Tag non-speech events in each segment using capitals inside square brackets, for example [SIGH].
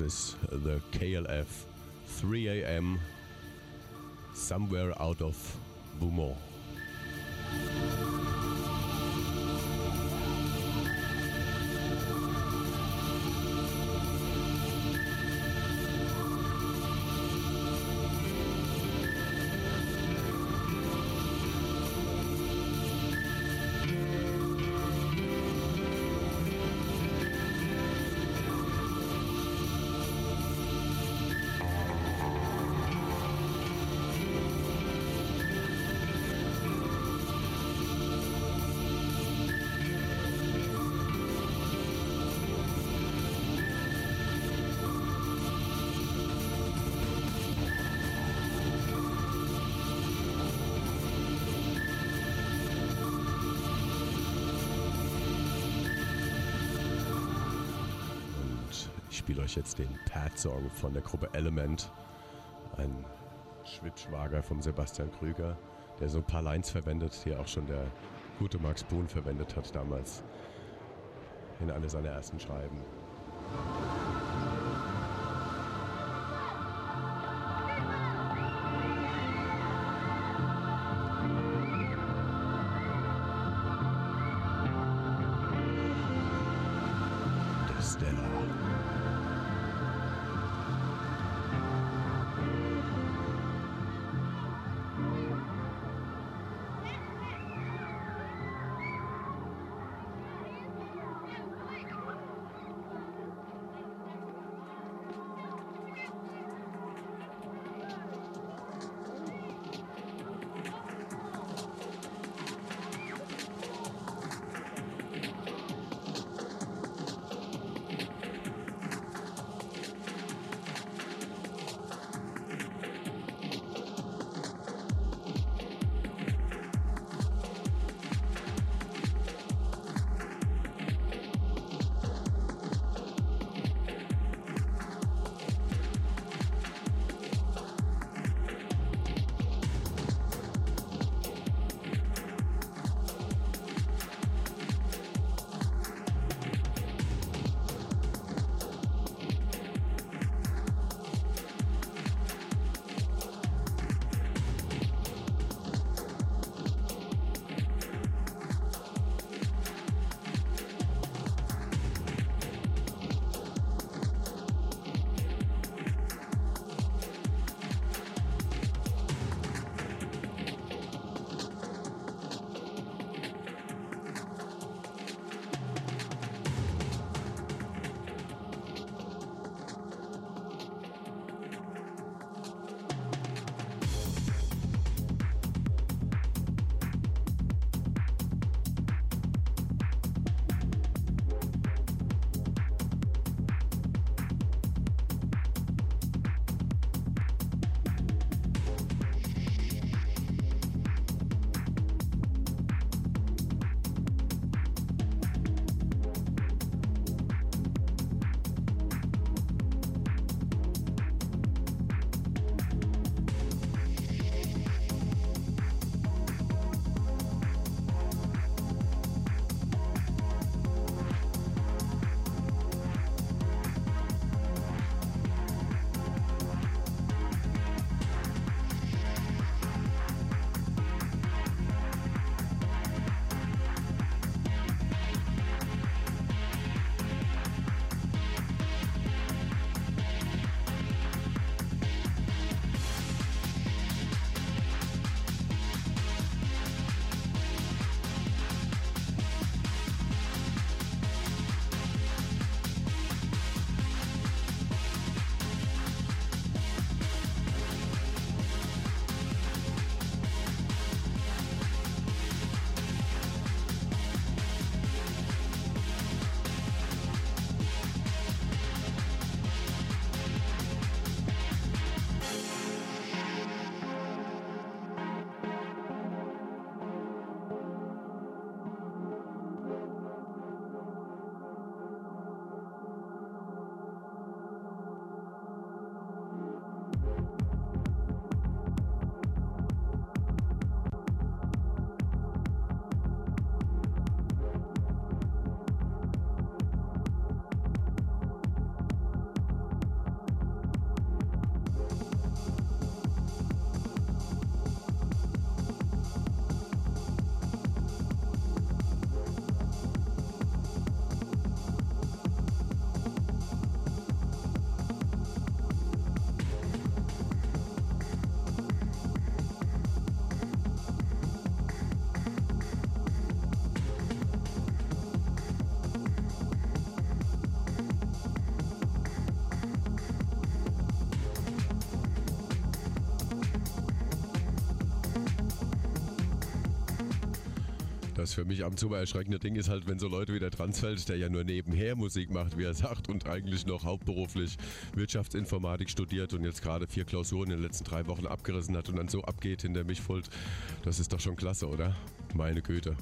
Ist The KLF 3 AM Somewhere Out of Beaumont. Euch jetzt den Pad-Song von der Gruppe Element. Ein Schwibschwager vom Sebastian Krüger, der so ein paar Lines verwendet, die auch schon der gute Max Bohn verwendet hat damals in einer seiner ersten Schreiben. Das für mich am zu erschreckende Ding ist halt, wenn so Leute wie der Transfeld, der ja nur nebenher Musik macht, wie er sagt, und eigentlich noch hauptberuflich Wirtschaftsinformatik studiert und jetzt gerade vier Klausuren in den letzten drei Wochen abgerissen hat und dann so abgeht hinter mich Mischpult. Das ist doch schon klasse, oder? Meine Güte.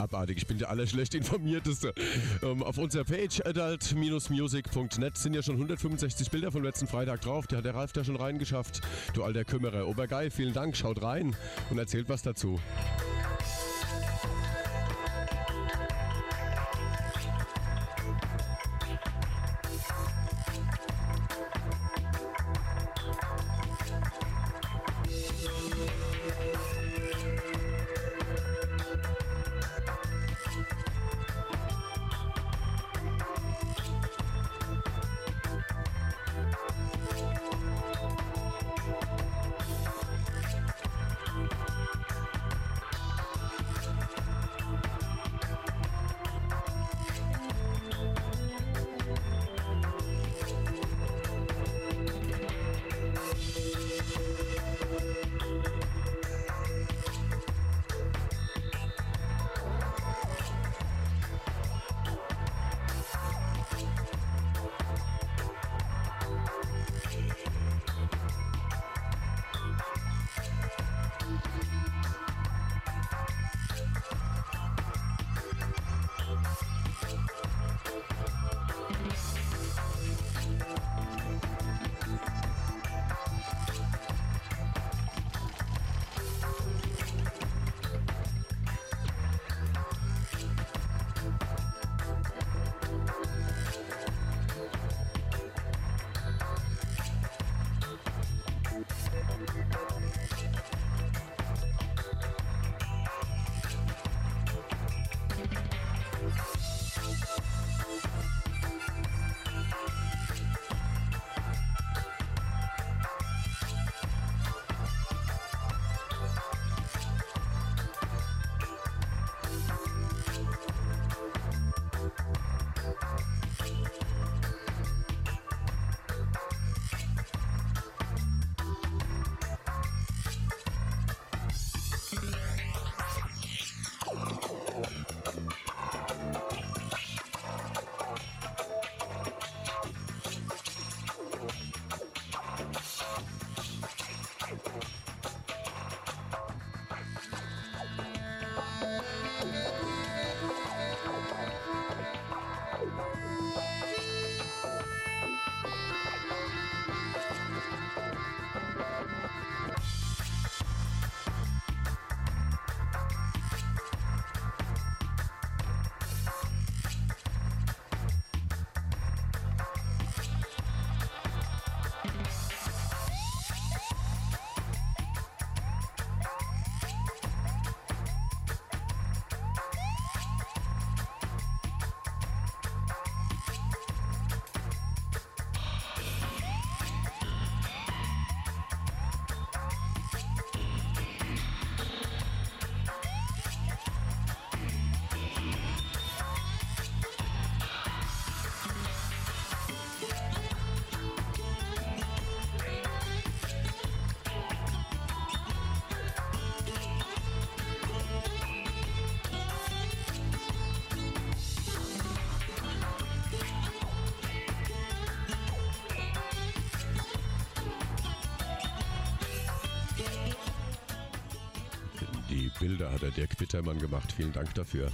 Abartig. Ich bin der allerschlecht informierteste. Ähm, auf unserer Page adult-music.net sind ja schon 165 Bilder vom letzten Freitag drauf. Die hat der Ralf da schon reingeschafft. Du alter Kümmerer. Obergeil, vielen Dank. Schaut rein und erzählt was dazu. Bittermann gemacht. Vielen Dank dafür.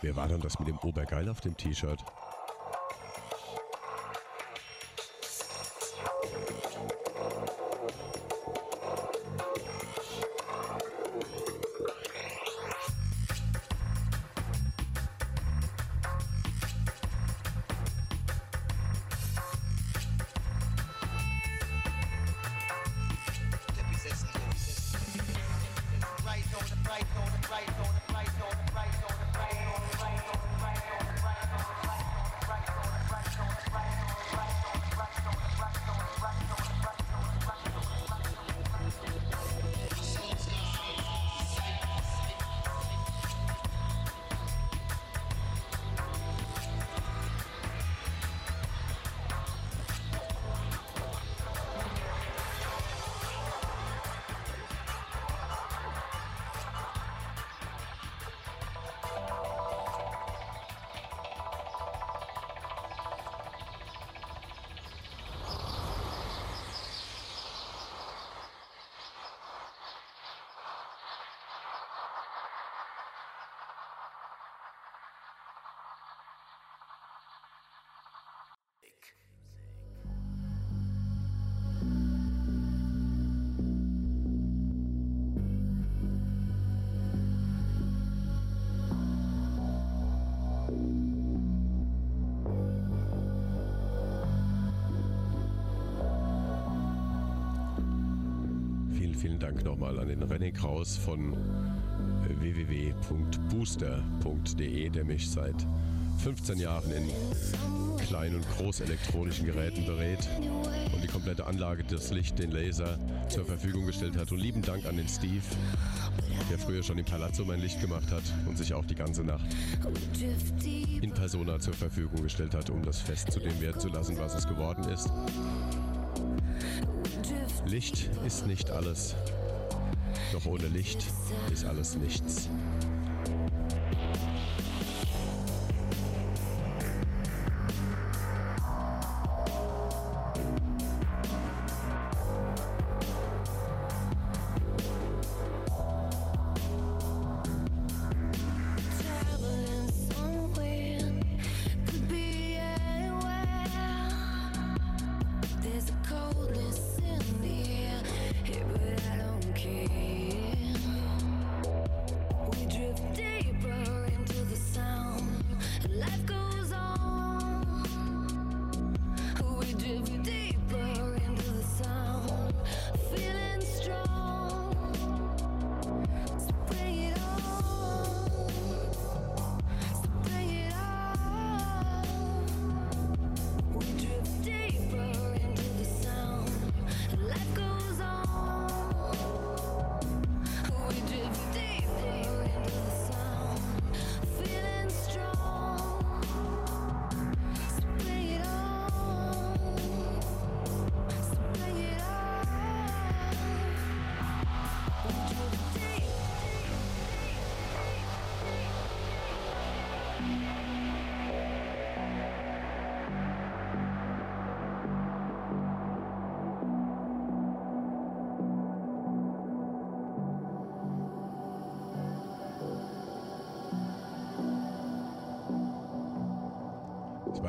Wer war denn das mit dem Obergeil auf dem T-Shirt? Kraus von www.booster.de, der mich seit 15 Jahren in kleinen und großelektronischen Geräten berät und die komplette Anlage, das Licht, den Laser zur Verfügung gestellt hat. Und lieben Dank an den Steve, der früher schon im Palazzo mein Licht gemacht hat und sich auch die ganze Nacht in Persona zur Verfügung gestellt hat, um das Fest zu dem werden zu lassen, was es geworden ist. Licht ist nicht alles. Doch ohne Licht ist alles nichts.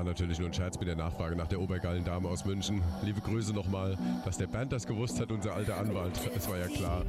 Natürlich nur ein Scherz mit der Nachfrage nach der obergeilen Dame aus München. Liebe Grüße nochmal, dass der Band das gewusst hat, unser alter Anwalt. Es war ja klar.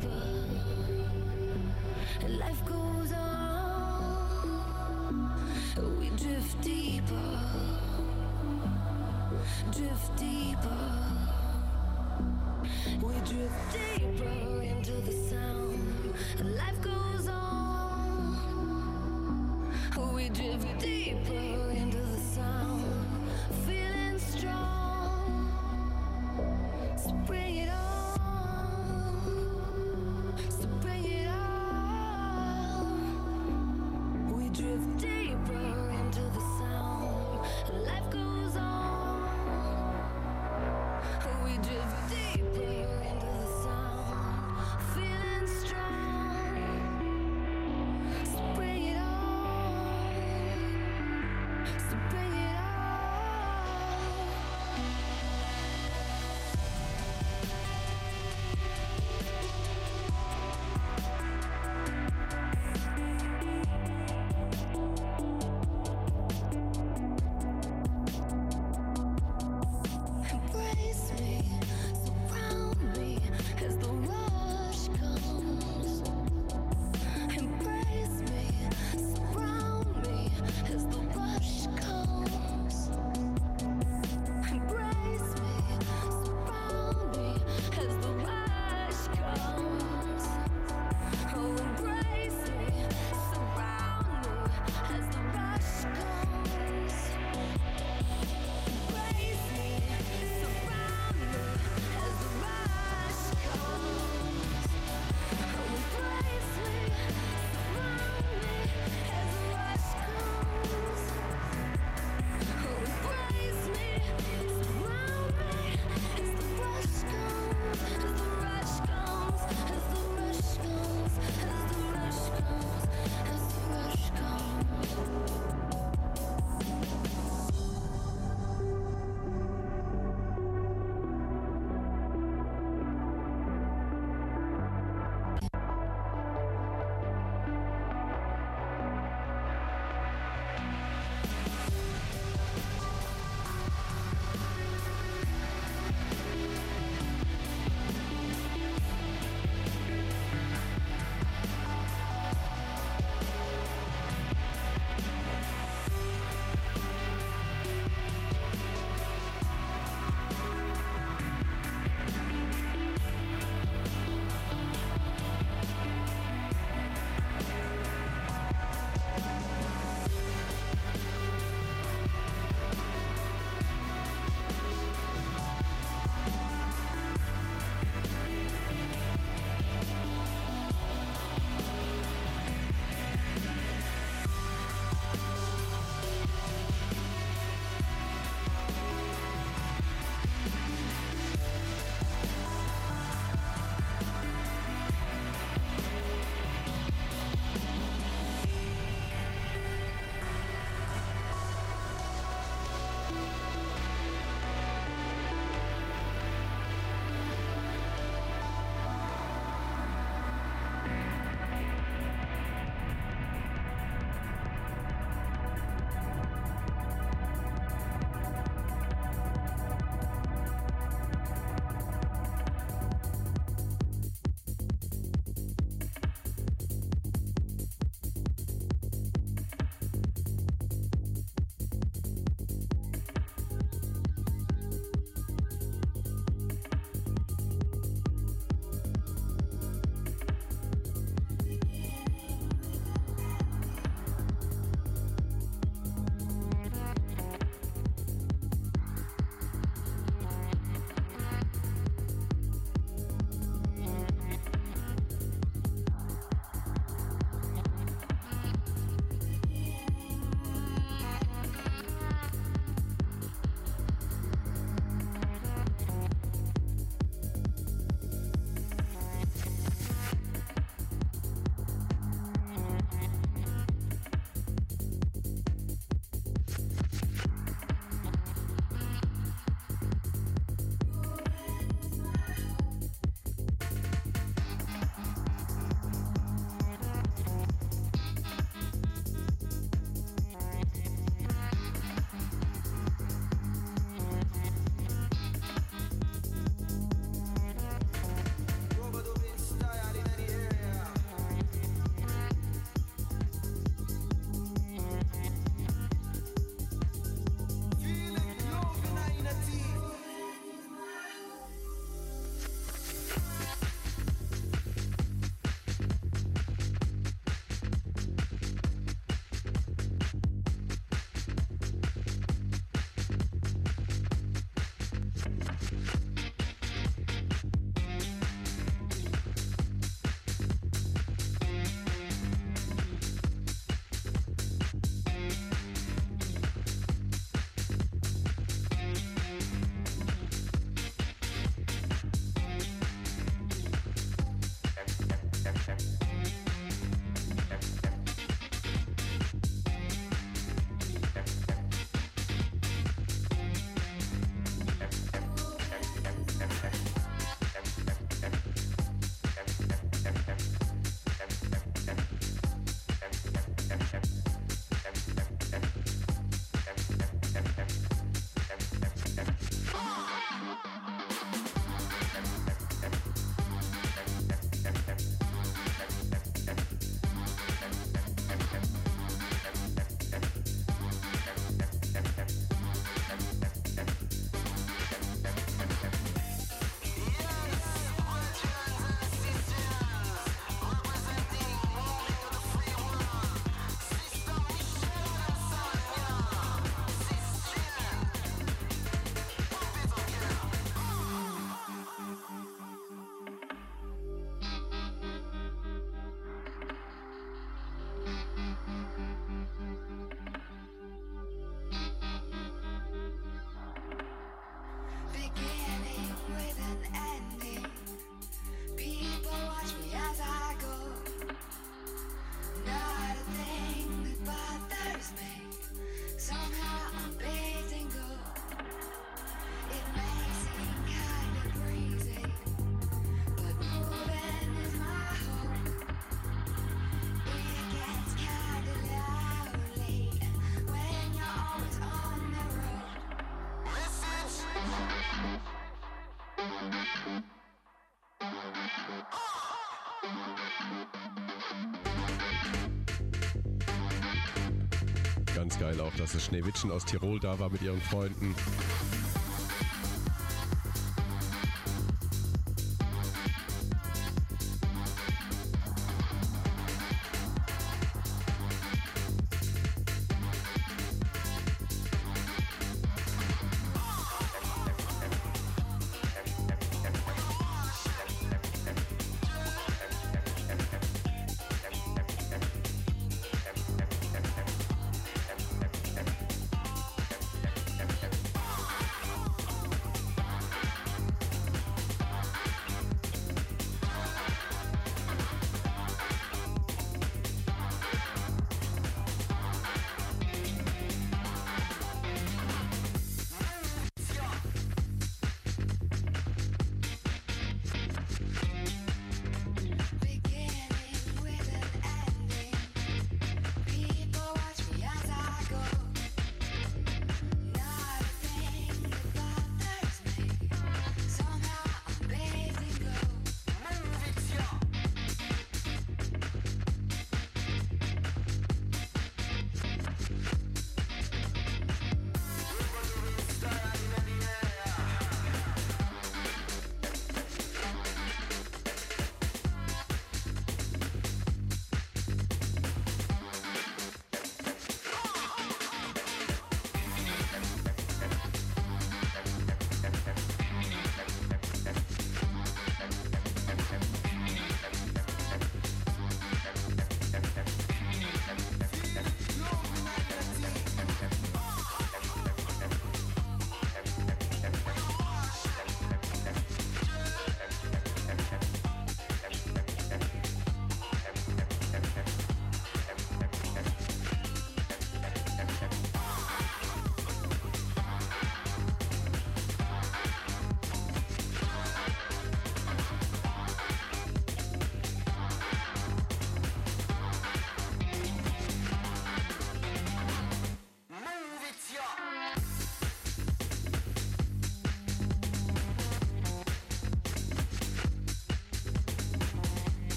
Geil auch, dass das Schneewittchen aus Tirol da war mit ihren Freunden.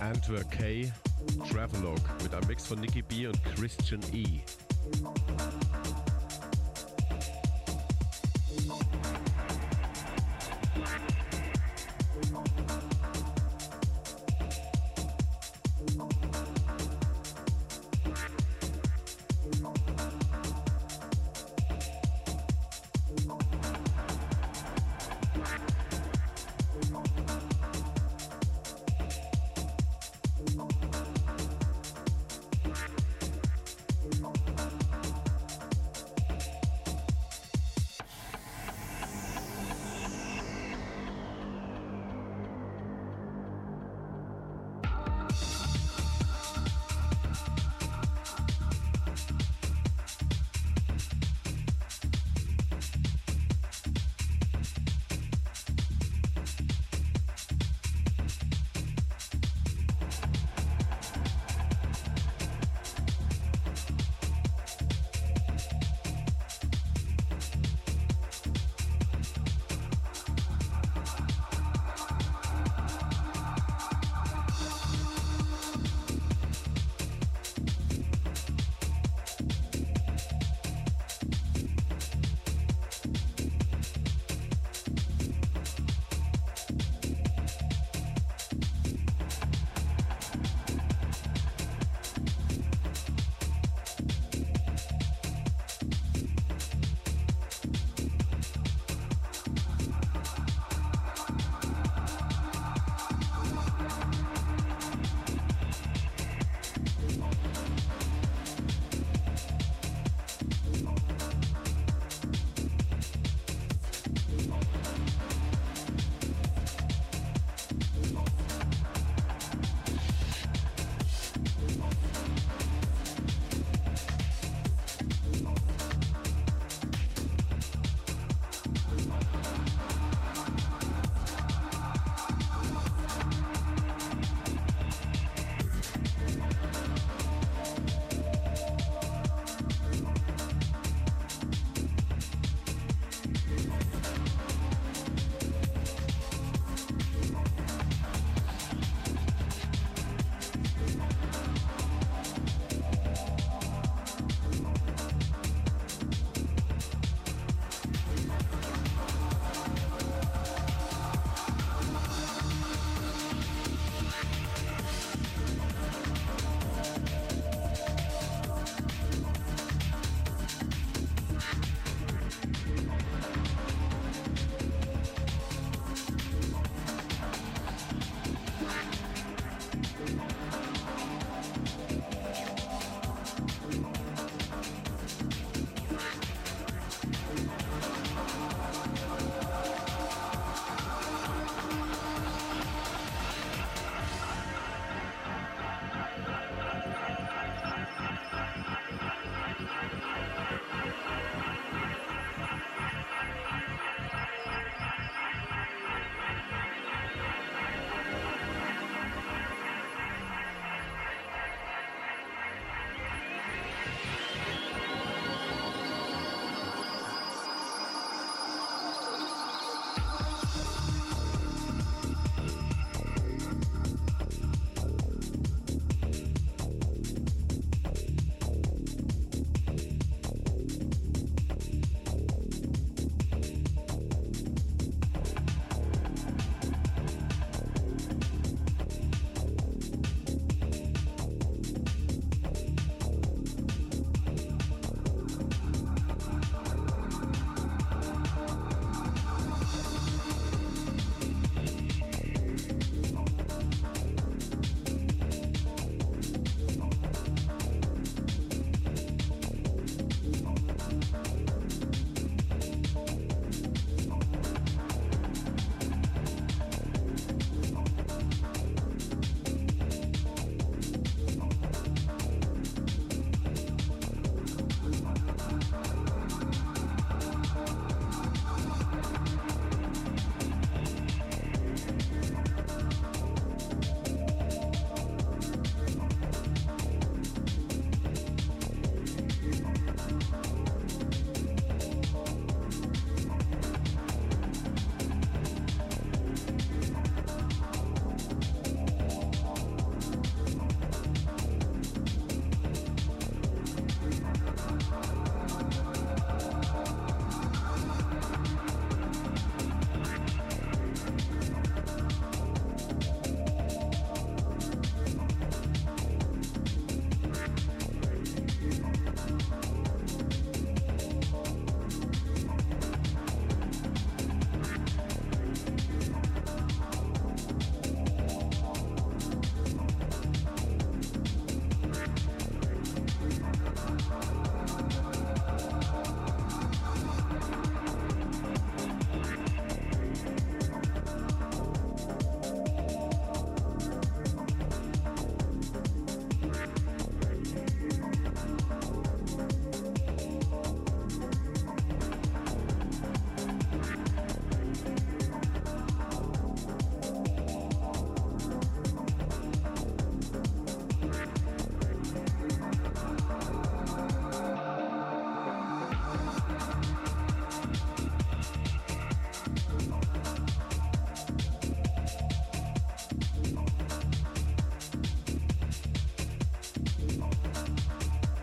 Antwerp K Travelogue mit einem Mix von Nicky B und Christian E.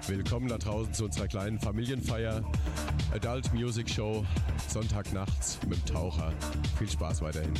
Willkommen da draußen zu unserer kleinen Familienfeier. Adult Music Show, Sonntagnachts mit dem Taucher. Viel Spaß weiterhin.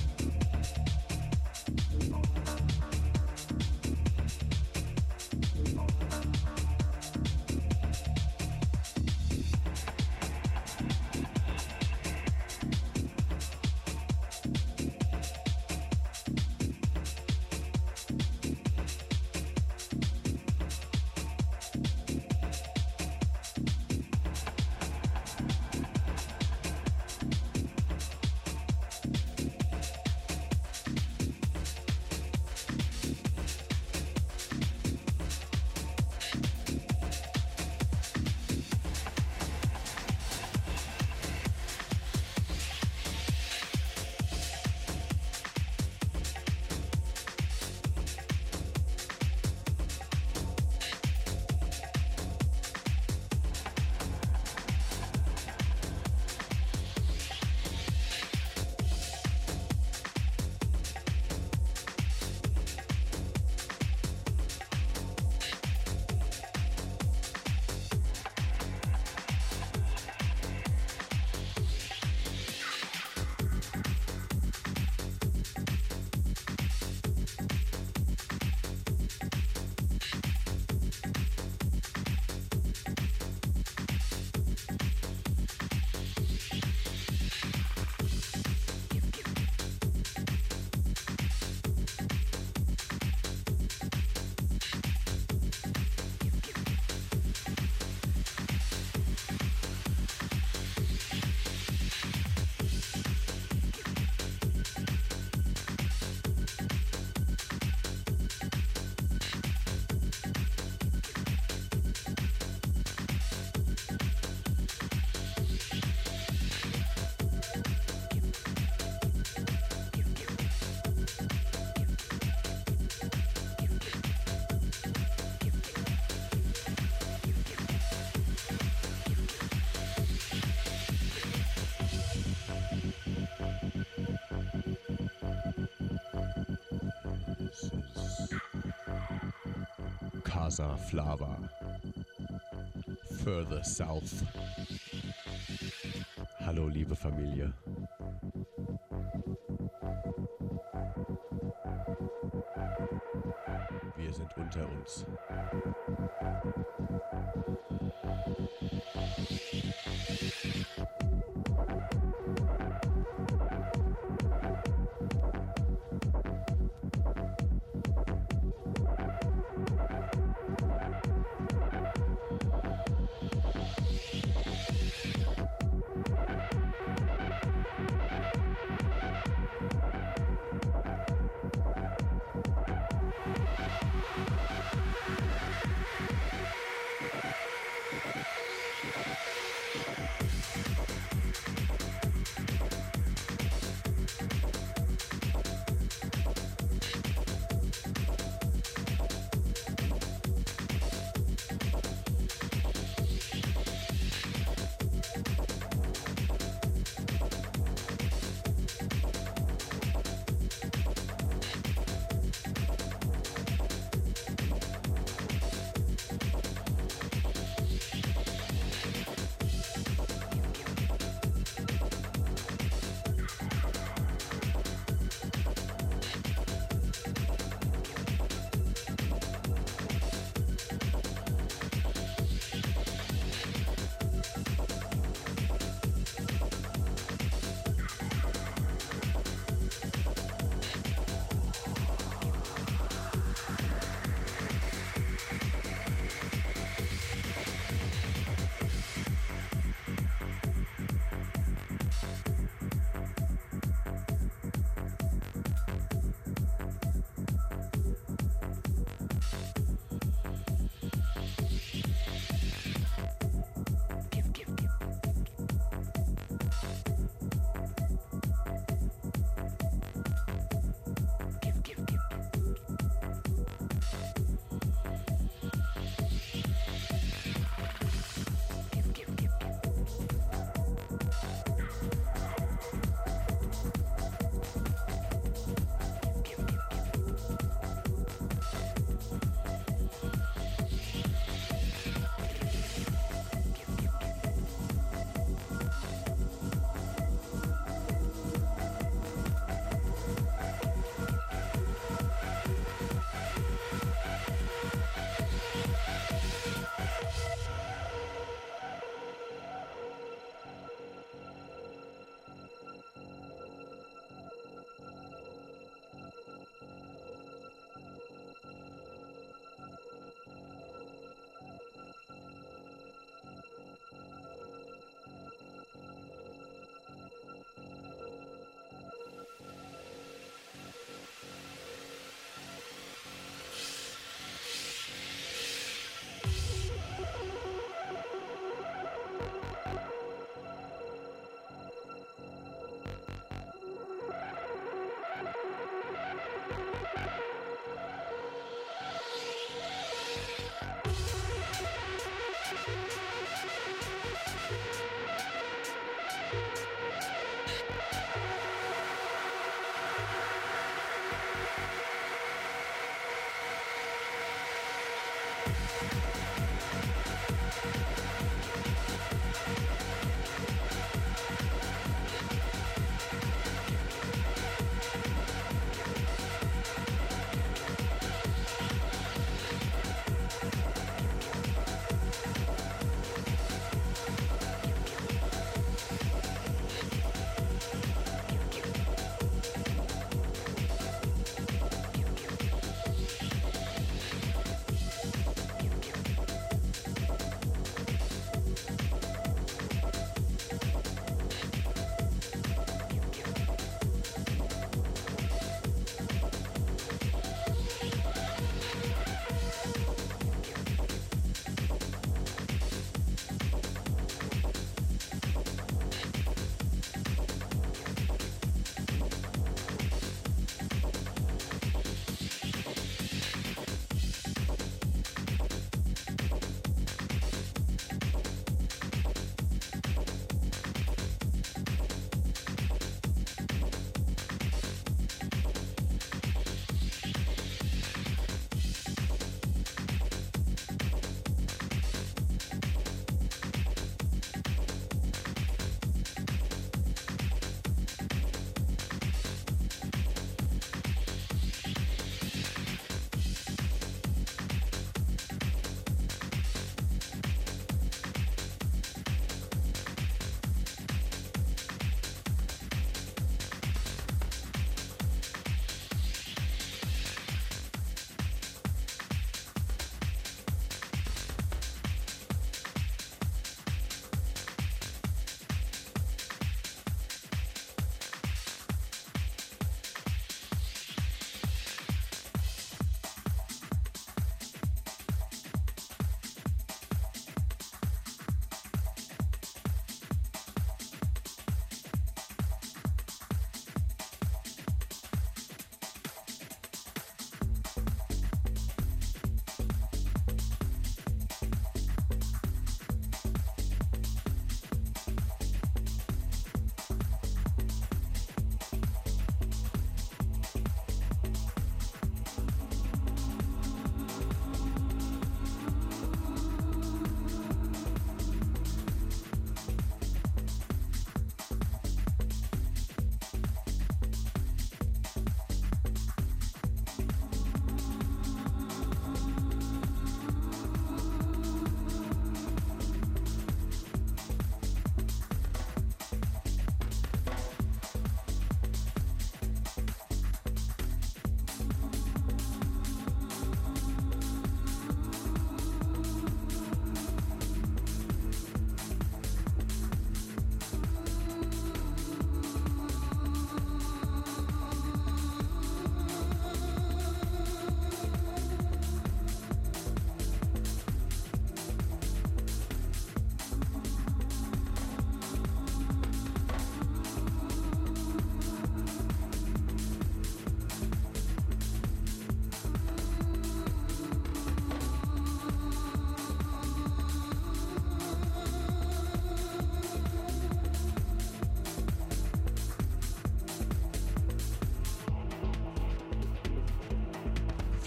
Casa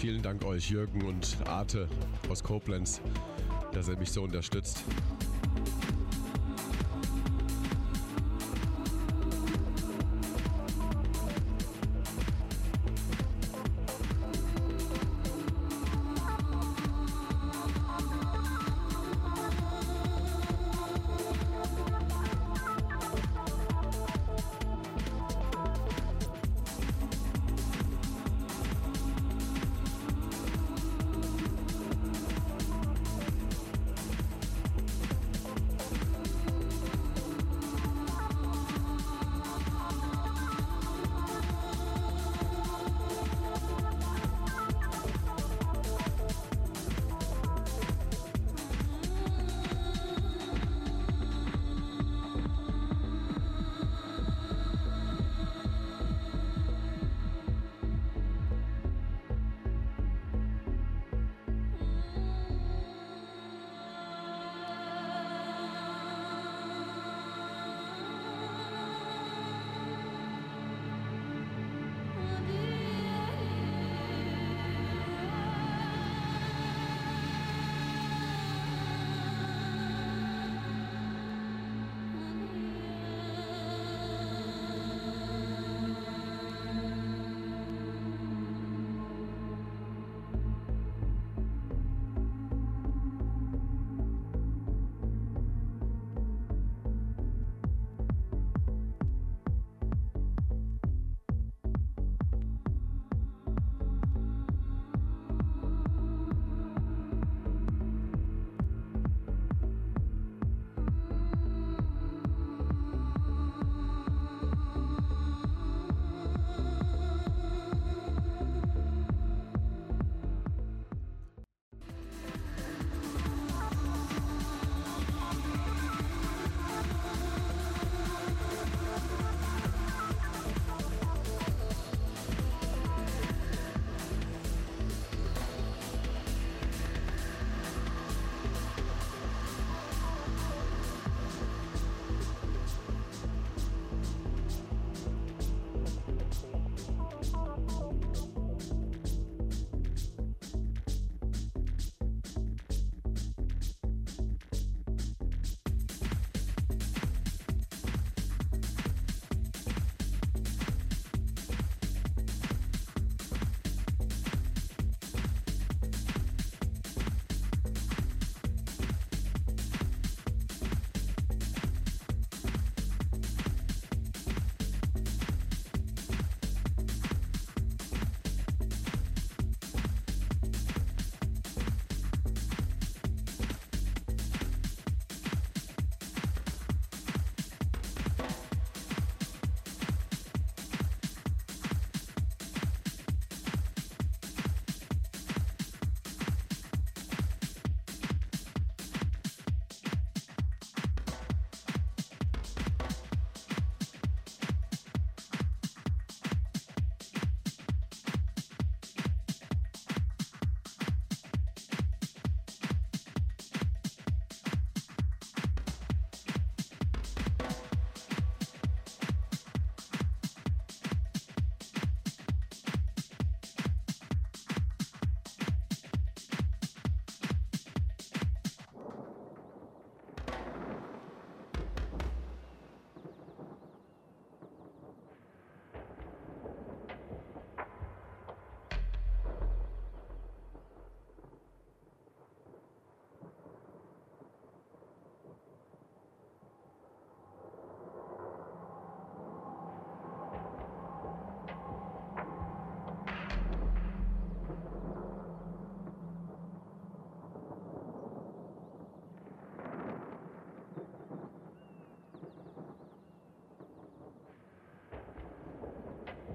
Vielen Dank euch, Jürgen und Arte aus Koblenz, dass ihr mich so unterstützt.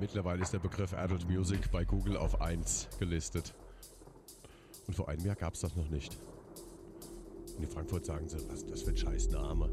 Mittlerweile ist der Begriff Adult Music bei Google auf 1 gelistet. Und vor einem Jahr gab es das noch nicht. Und in Frankfurt sagen sie, was das für ein scheiß Name?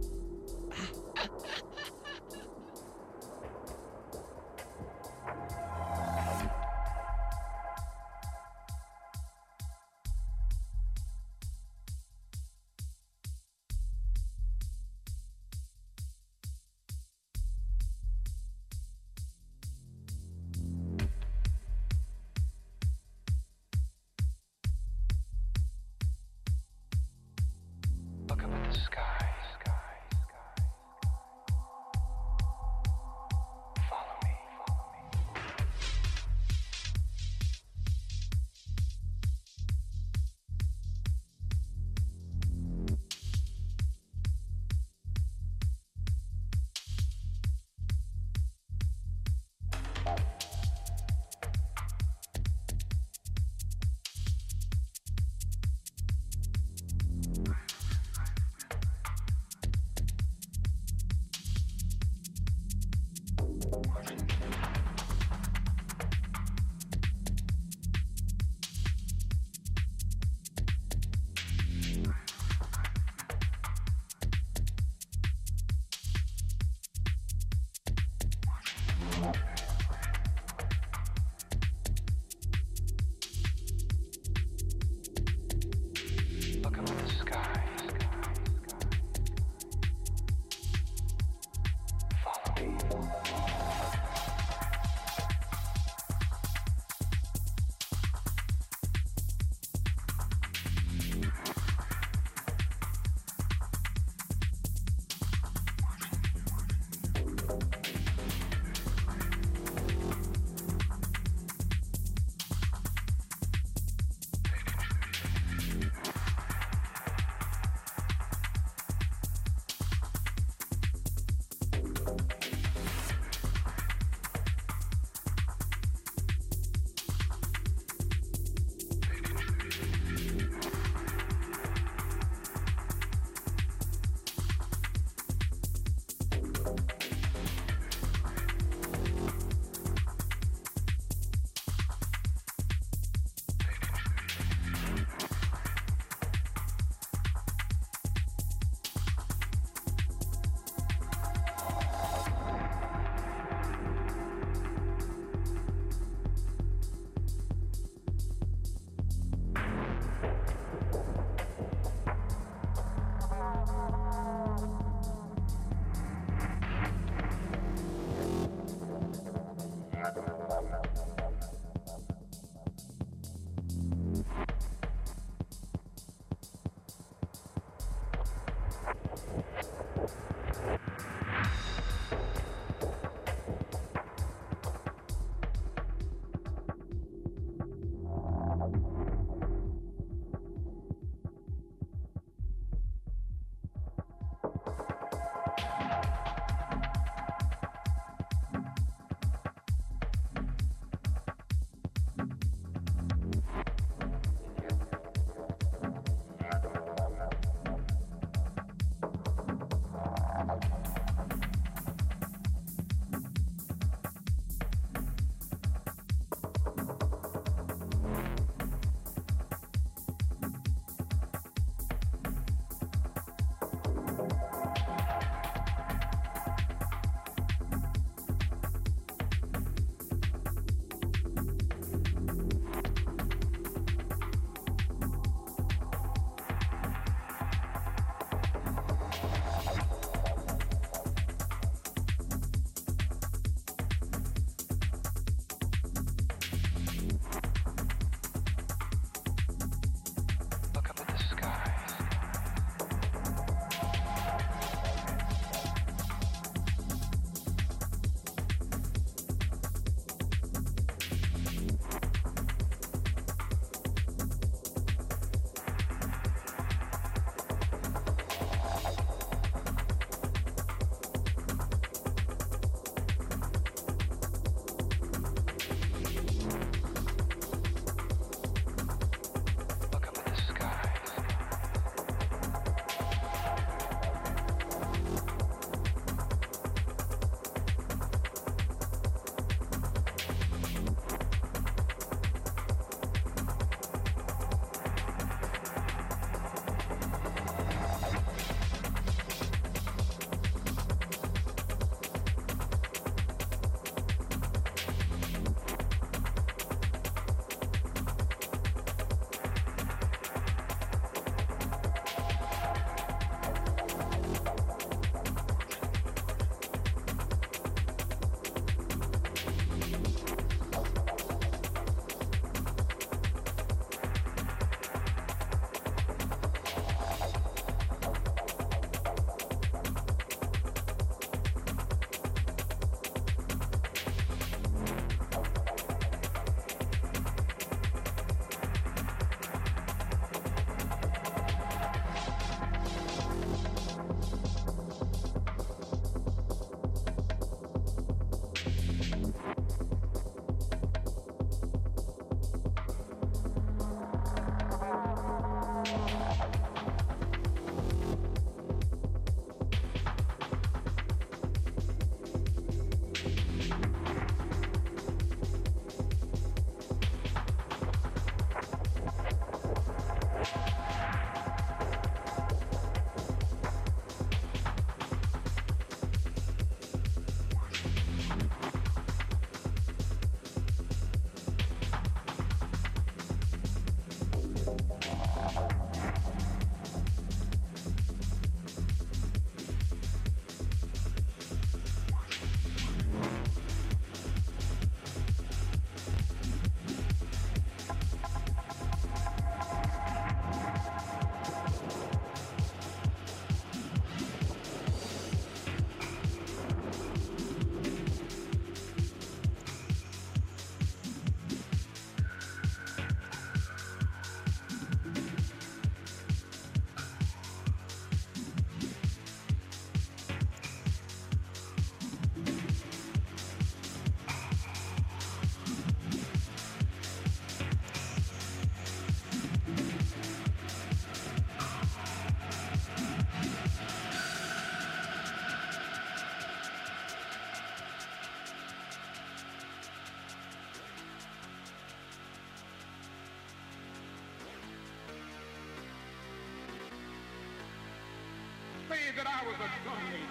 Say that I was a major.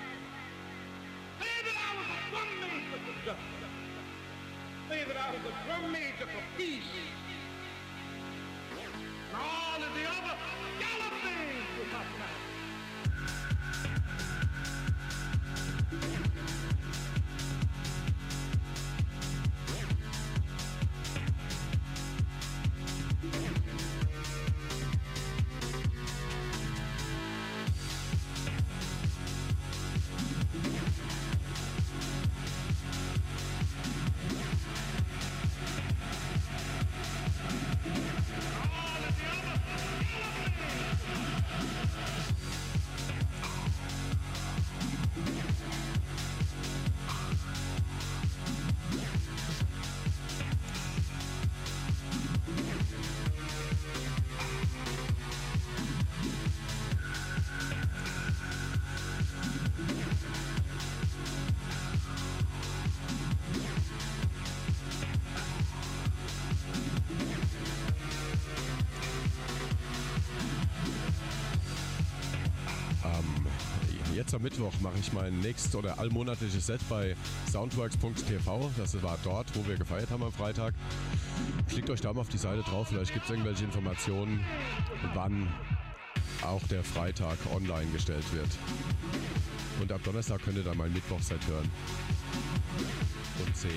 Say that I was a major for justice. Say that I was a drum major for peace. And all of the other yellow things with my matter. Mittwoch mache ich mein nächstes oder allmonatliches Set bei soundworks.tv. Das war dort, wo wir gefeiert haben am Freitag. Klickt euch da mal auf die Seite drauf, vielleicht gibt es irgendwelche Informationen, wann auch der Freitag online gestellt wird. Und ab Donnerstag könnt ihr dann mein Mittwochset hören. Und 10.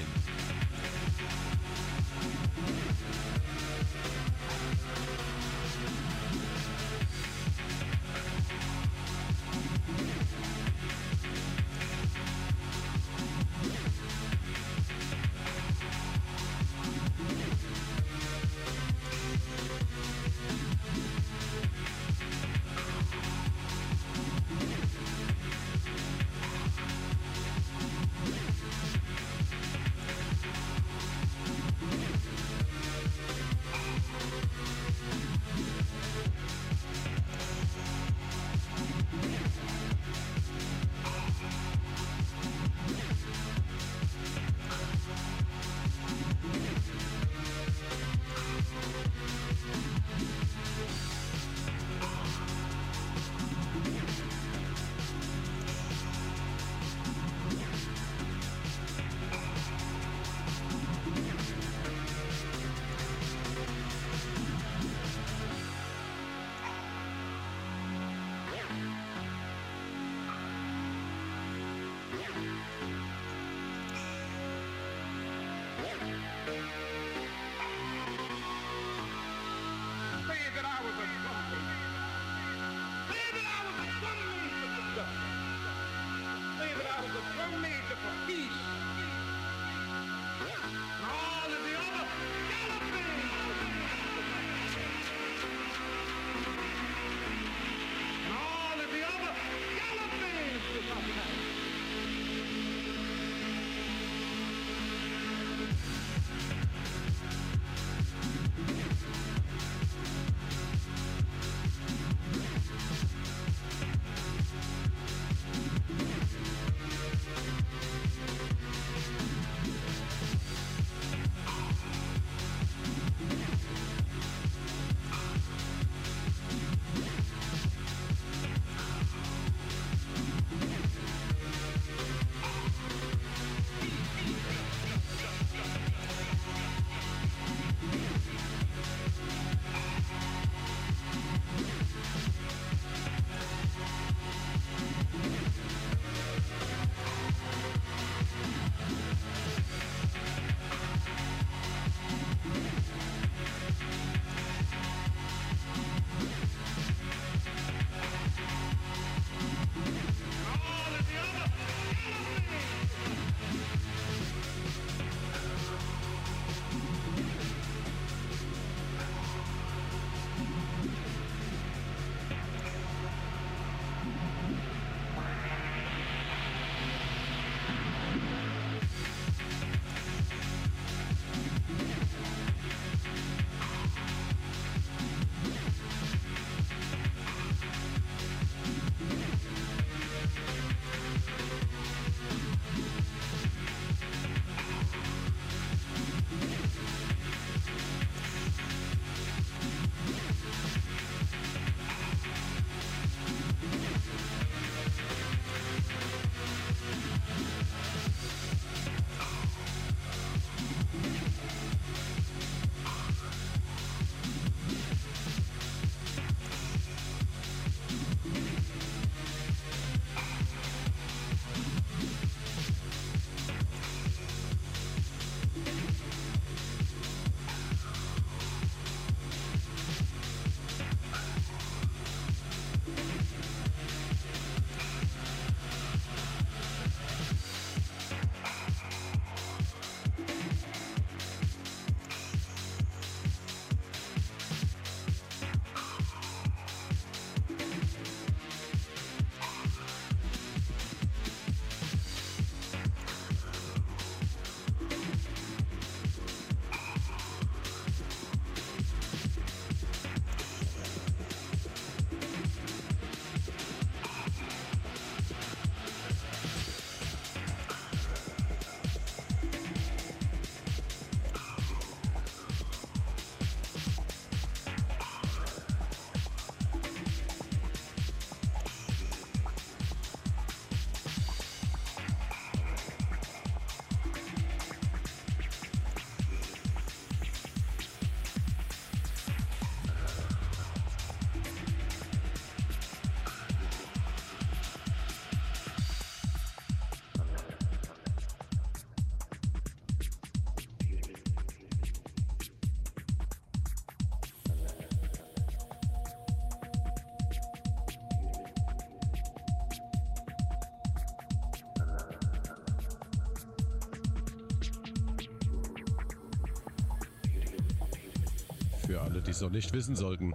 Für alle, die es noch nicht wissen sollten,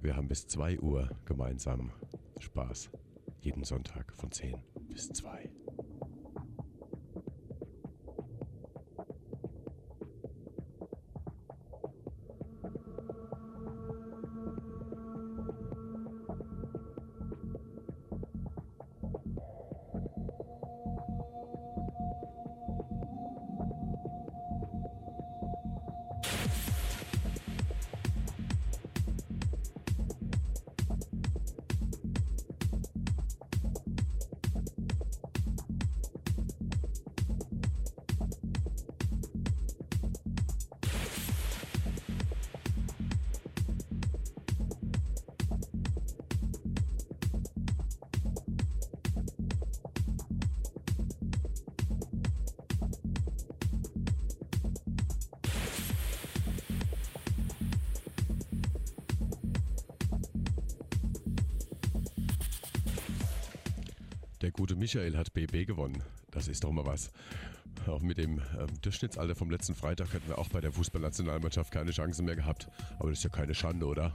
wir haben bis 2 Uhr gemeinsam Spaß. Jeden Sonntag von 10 bis 2. Michael hat BB gewonnen. Das ist doch mal was. Auch mit dem ähm, Durchschnittsalter vom letzten Freitag hätten wir auch bei der Fußballnationalmannschaft keine Chance mehr gehabt. Aber das ist ja keine Schande, oder?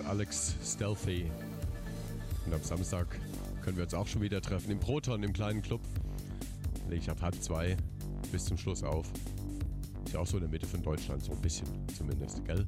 Alex Stealthy. Und am Samstag können wir uns auch schon wieder treffen im Proton, im kleinen Club. Lege ich ab halb zwei bis zum Schluss auf. Ist ja auch so in der Mitte von Deutschland, so ein bisschen zumindest, gell?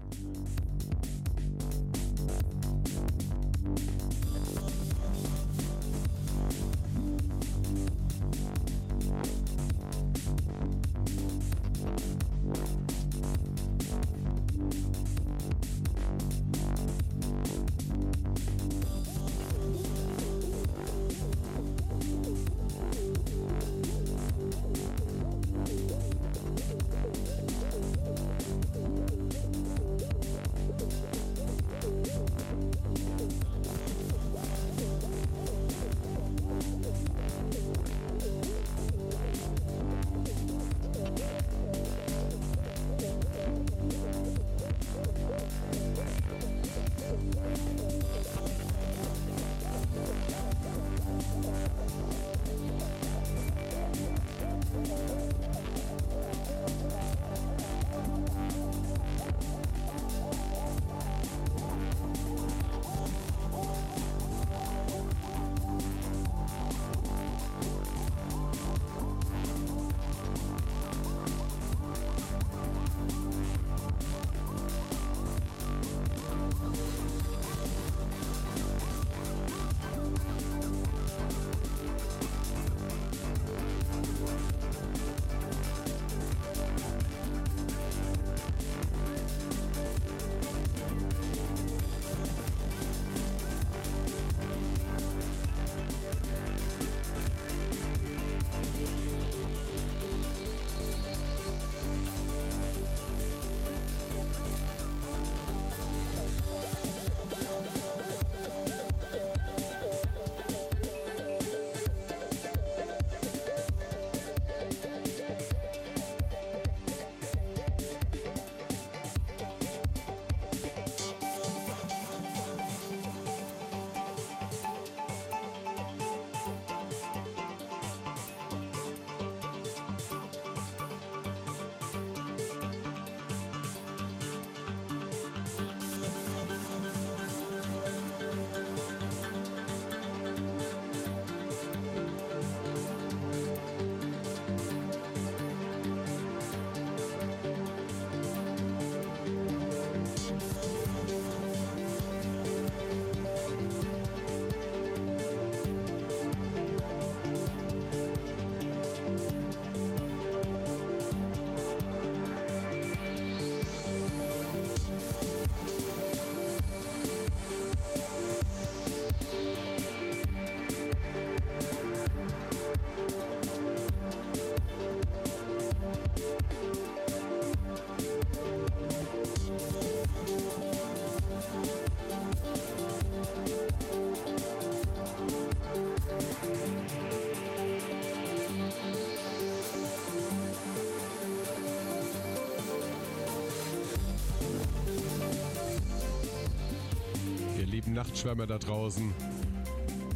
Nachtschwärmer da draußen.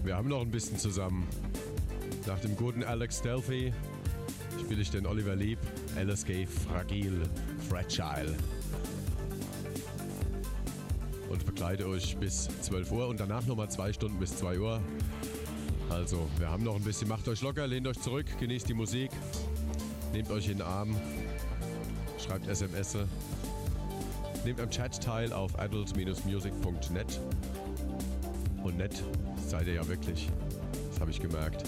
Wir haben noch ein bisschen zusammen. Nach dem guten Alex Stealthy spiele ich den Oliver Lieb, LSG Fragil, Fragile. Und begleite euch bis 12 Uhr und danach nochmal zwei Stunden bis 2 Uhr. Also, wir haben noch ein bisschen. Macht euch locker, lehnt euch zurück, genießt die Musik, nehmt euch in den Arm, schreibt SMS. Nehmt am Chat teil auf adult-music.net seid ihr ja wirklich. Das habe ich gemerkt.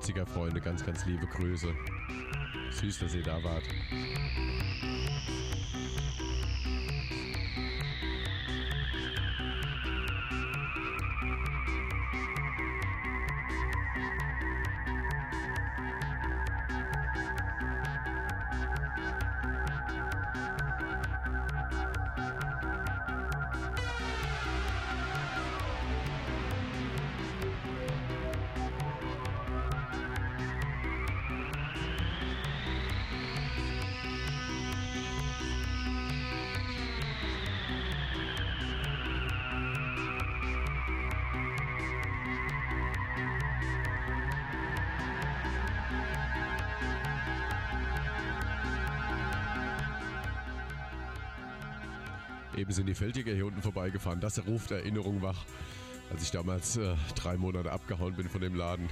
Leipziger Freunde ganz, ganz liebe Grüße. Süß, dass ihr da wart. Feldjäger hier unten vorbeigefahren. Das ruft Erinnerung wach, als ich damals äh, drei Monate abgehauen bin von dem Laden.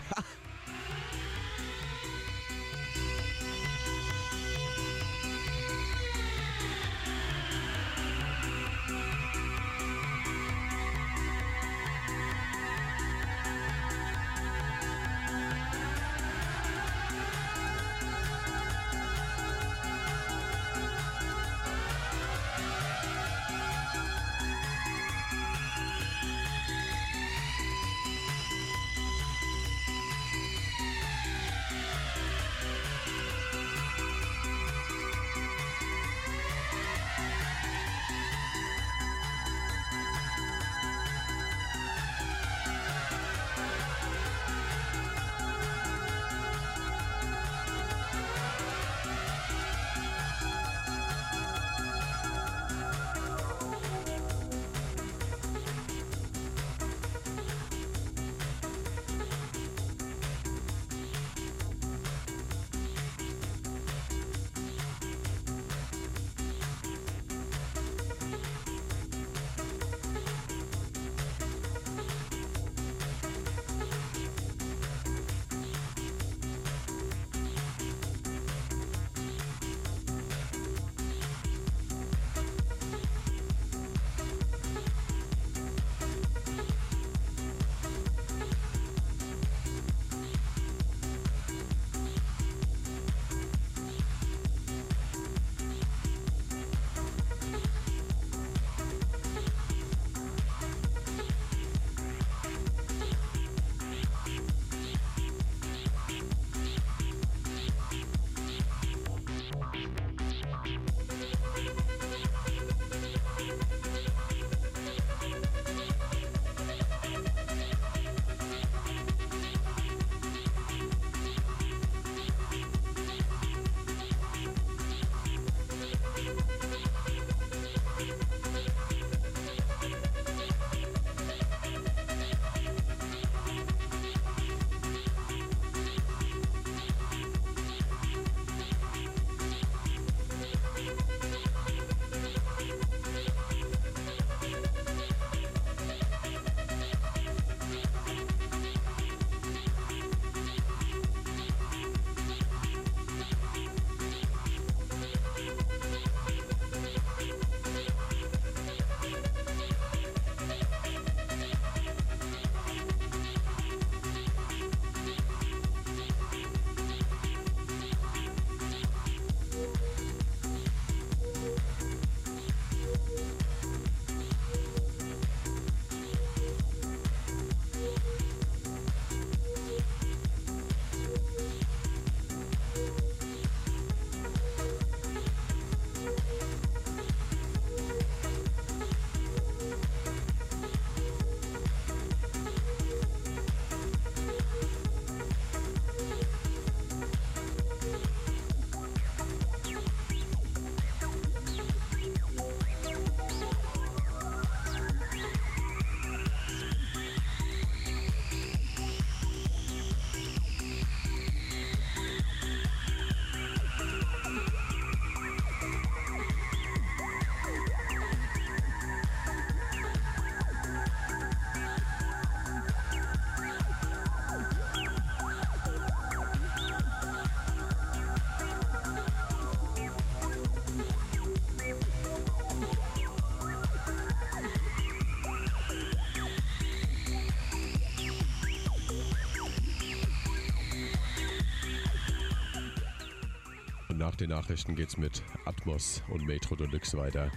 Nachrichten geht's mit Atmos und Metro Deluxe weiter.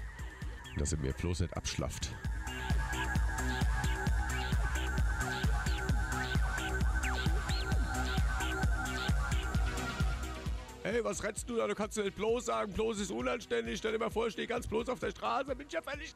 Dass ihr mir bloß nicht abschlafft. Hey, was rennst du da? Du kannst nicht bloß sagen, bloß ist unanständig. Stell dir mal vor, ich stehe ganz bloß auf der Straße, bin ich ja völlig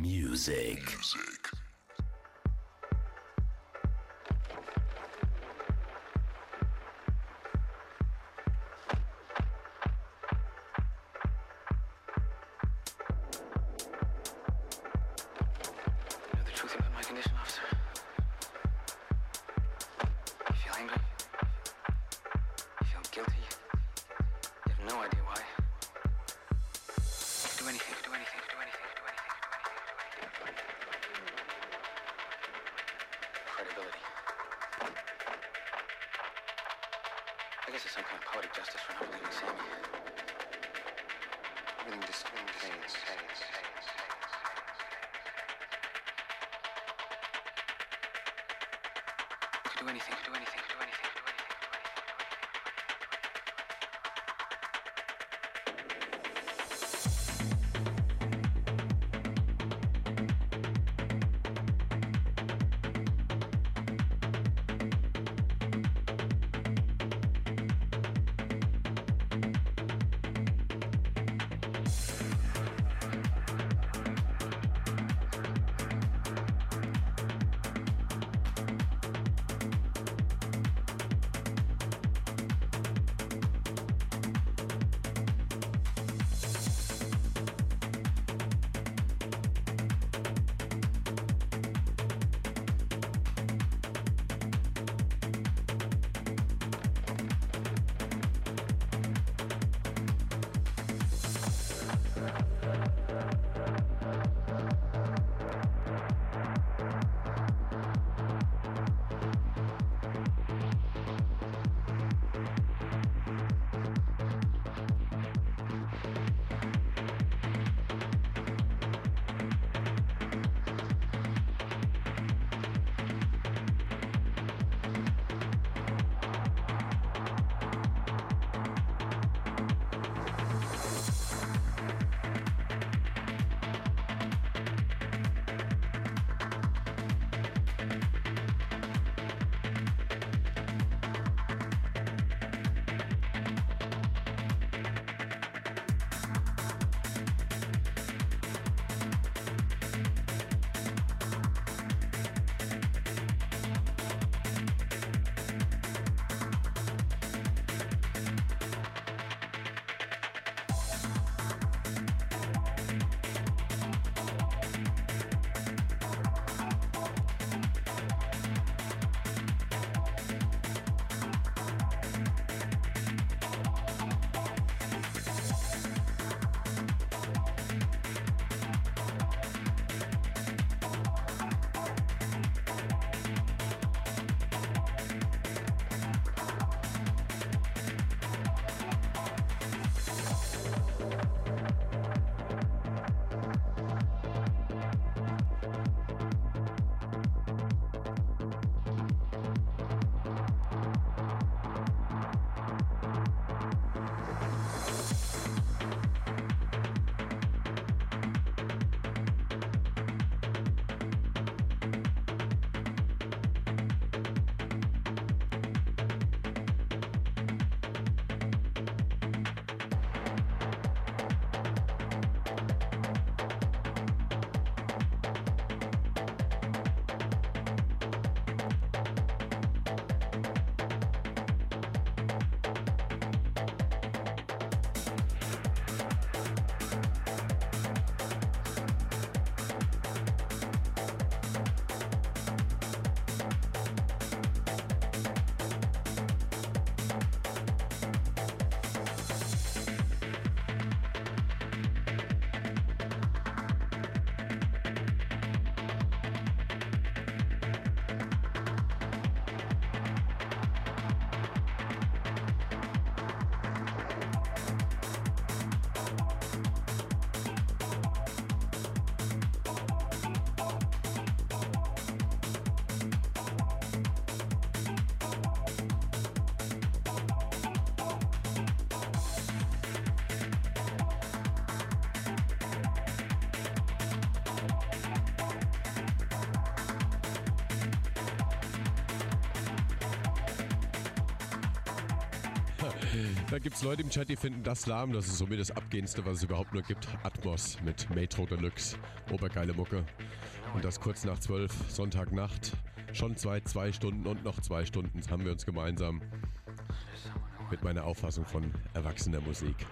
music. music. Da gibt es Leute im Chat, die finden das lahm. Das ist somit das Abgehendste, was es überhaupt nur gibt. Atmos mit Metro Deluxe. Obergeile Mucke. Und das kurz nach zwölf, Sonntagnacht. Schon zwei, zwei Stunden und noch zwei Stunden haben wir uns gemeinsam mit meiner Auffassung von erwachsener Musik.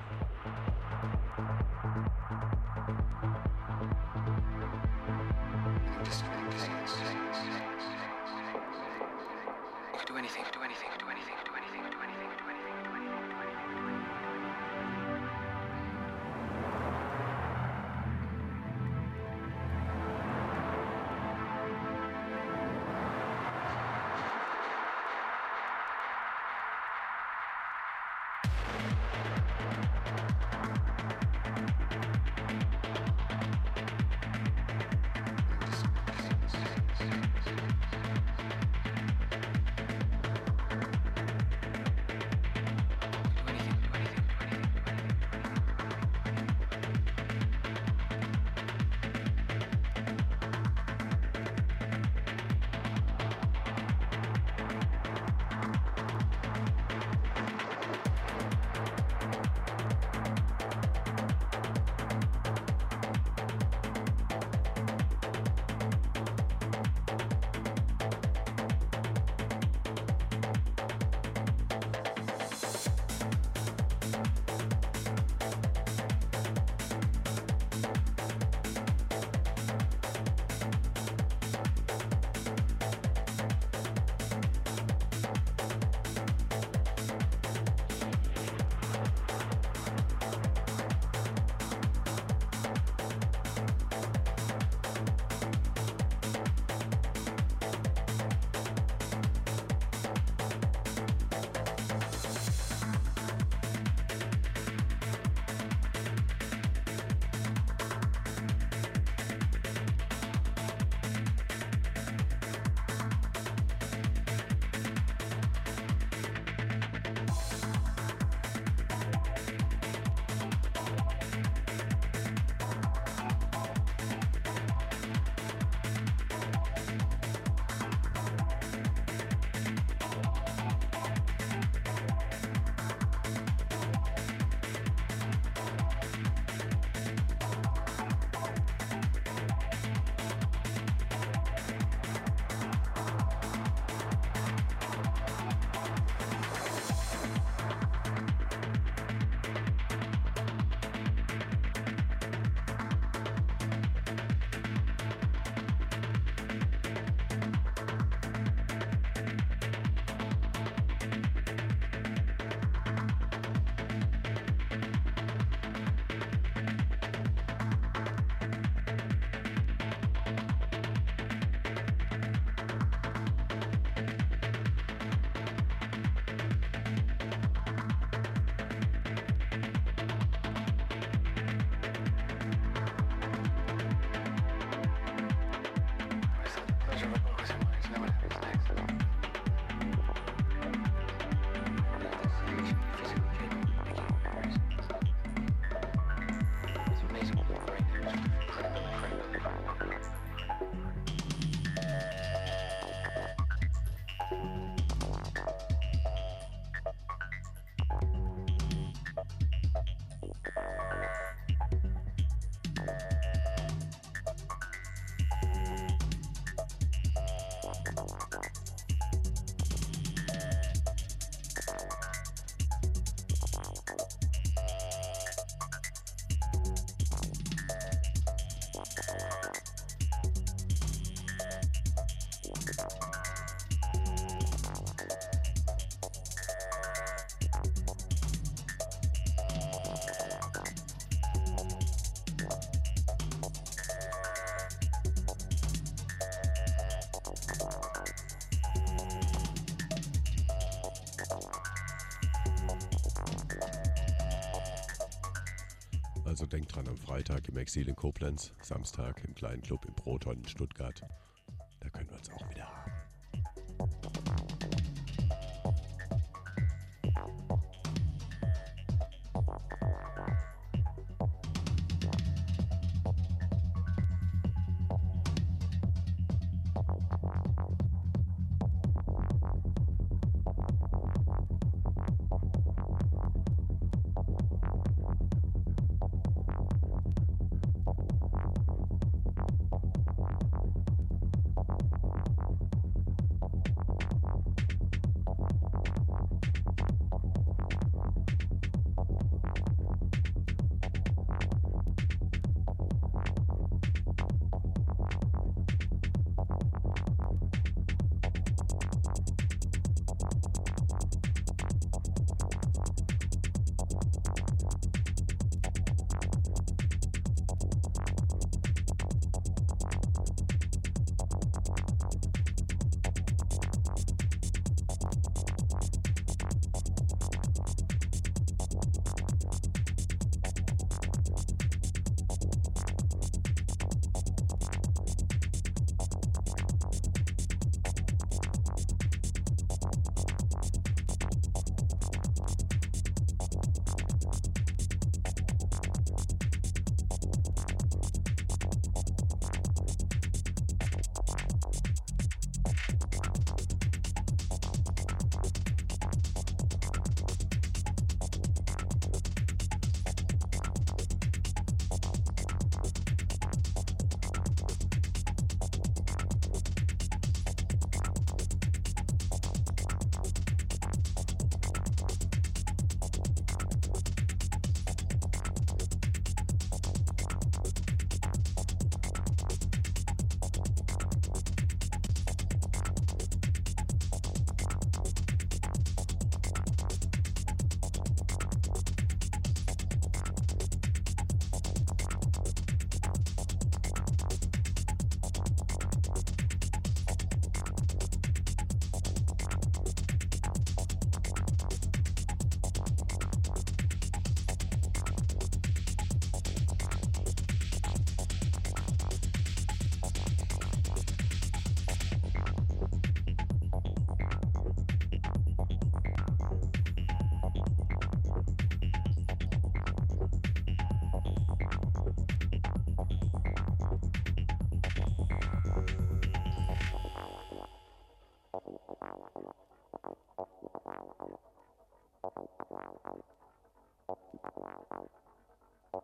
Freitag im Exil in Koblenz, Samstag im kleinen Club im Proton in Stuttgart.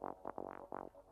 うん。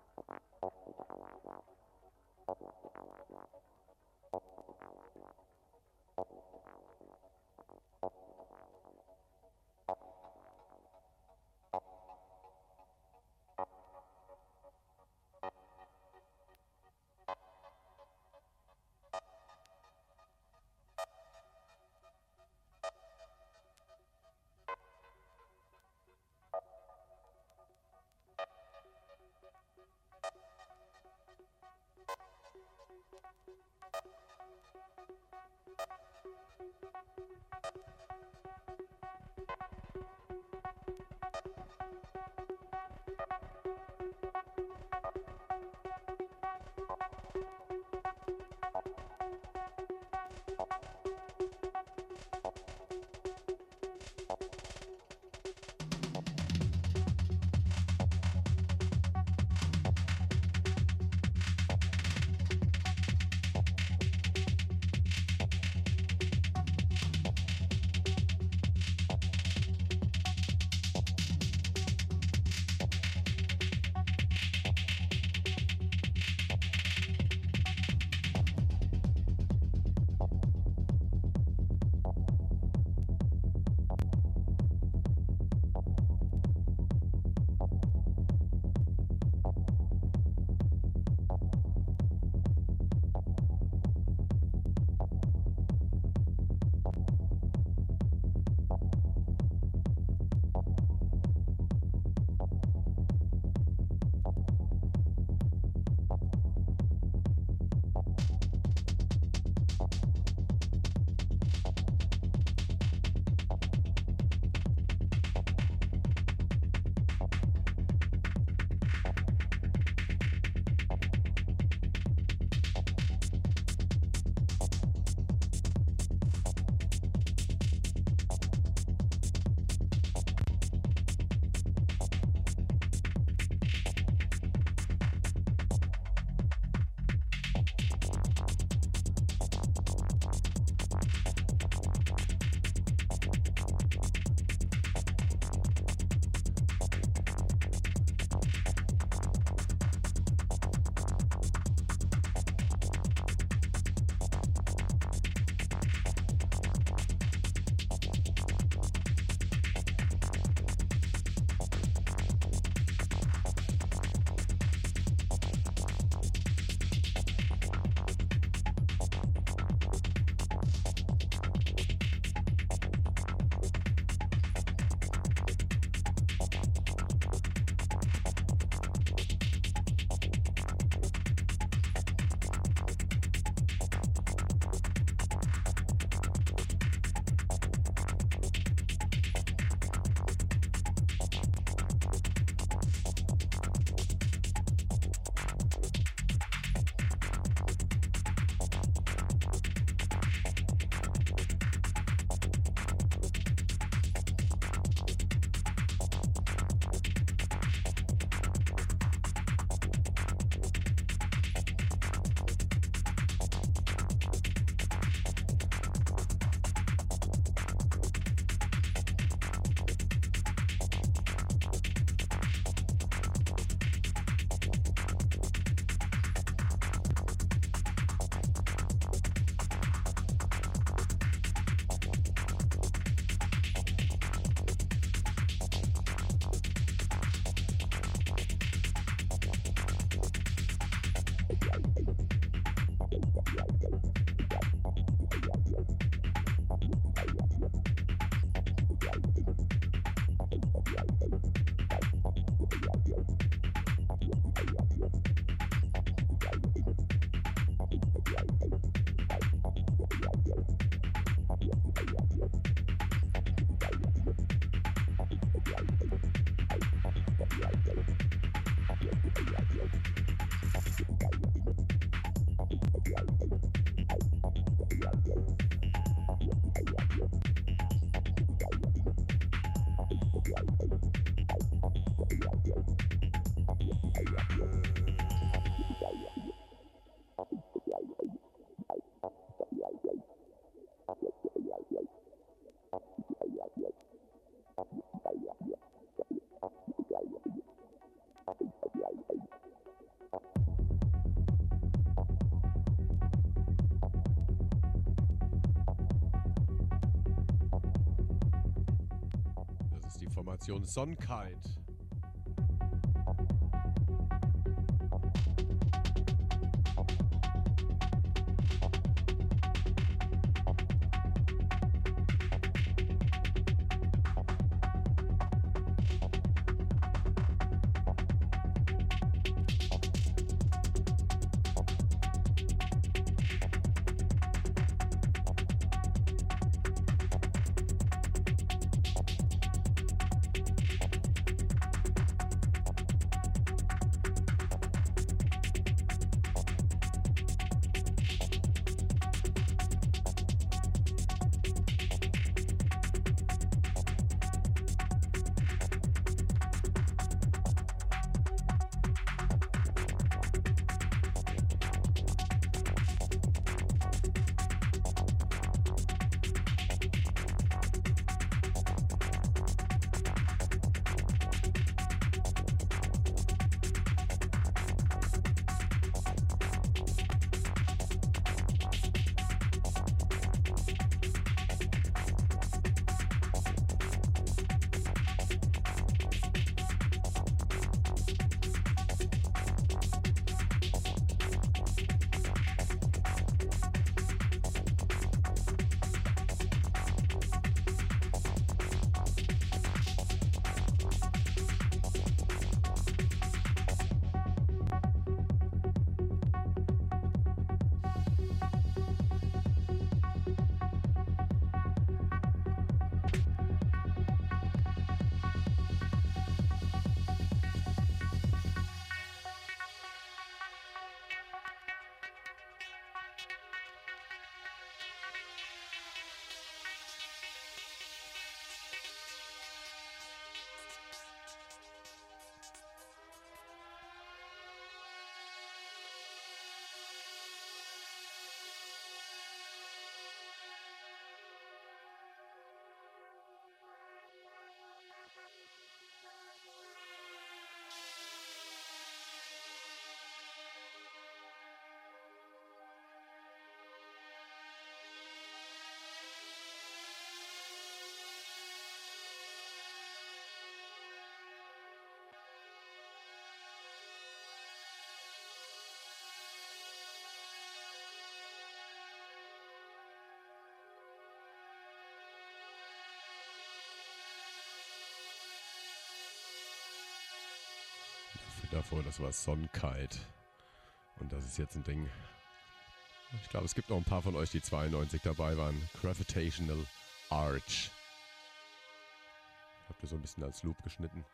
Formation Sonnenkeit. Davor, das war Sonkite. Und das ist jetzt ein Ding. Ich glaube, es gibt noch ein paar von euch, die 92 dabei waren. Gravitational Arch. Ich habe das so ein bisschen als Loop geschnitten.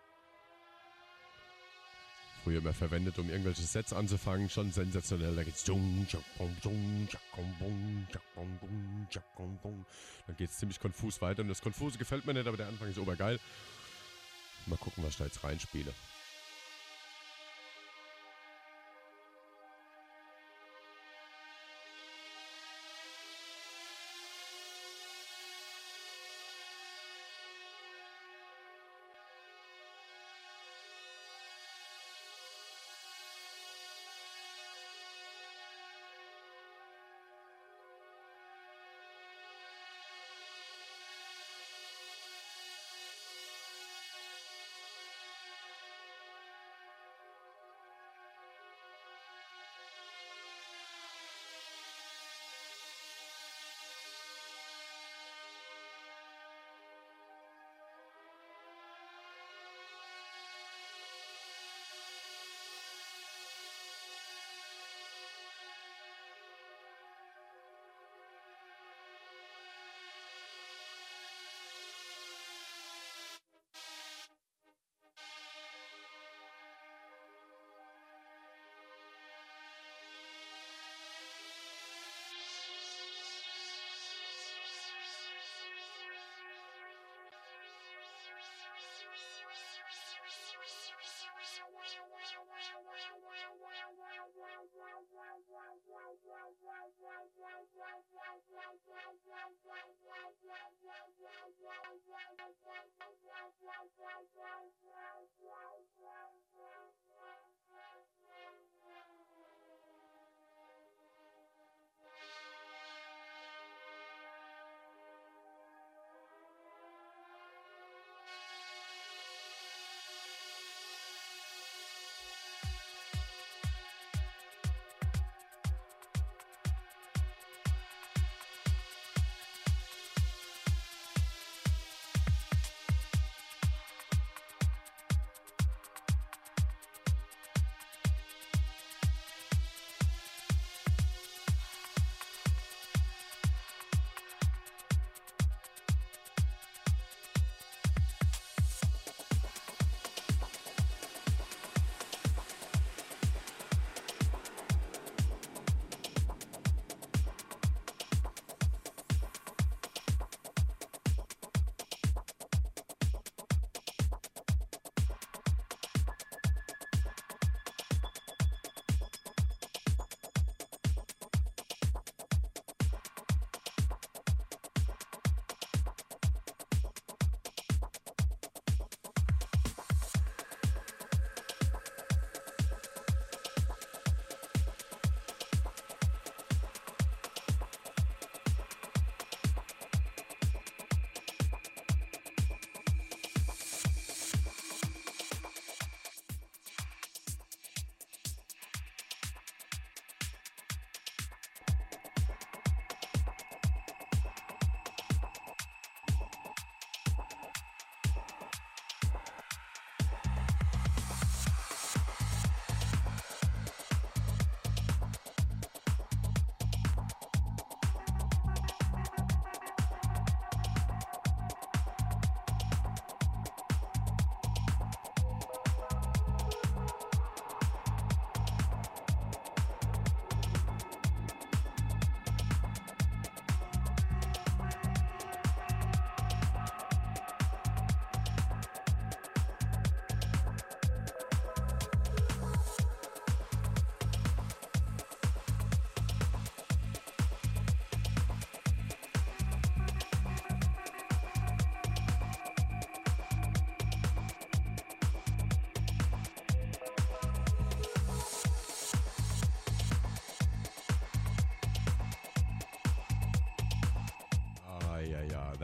Früher immer verwendet, um irgendwelche Sets anzufangen. Schon sensationell. Da geht's. Dann geht's ziemlich konfus weiter. Und das Konfuse gefällt mir nicht, aber der Anfang ist obergeil. Mal gucken, was ich da jetzt reinspiele.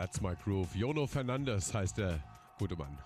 That's my groove. Jono Fernandes heißt der gute Mann.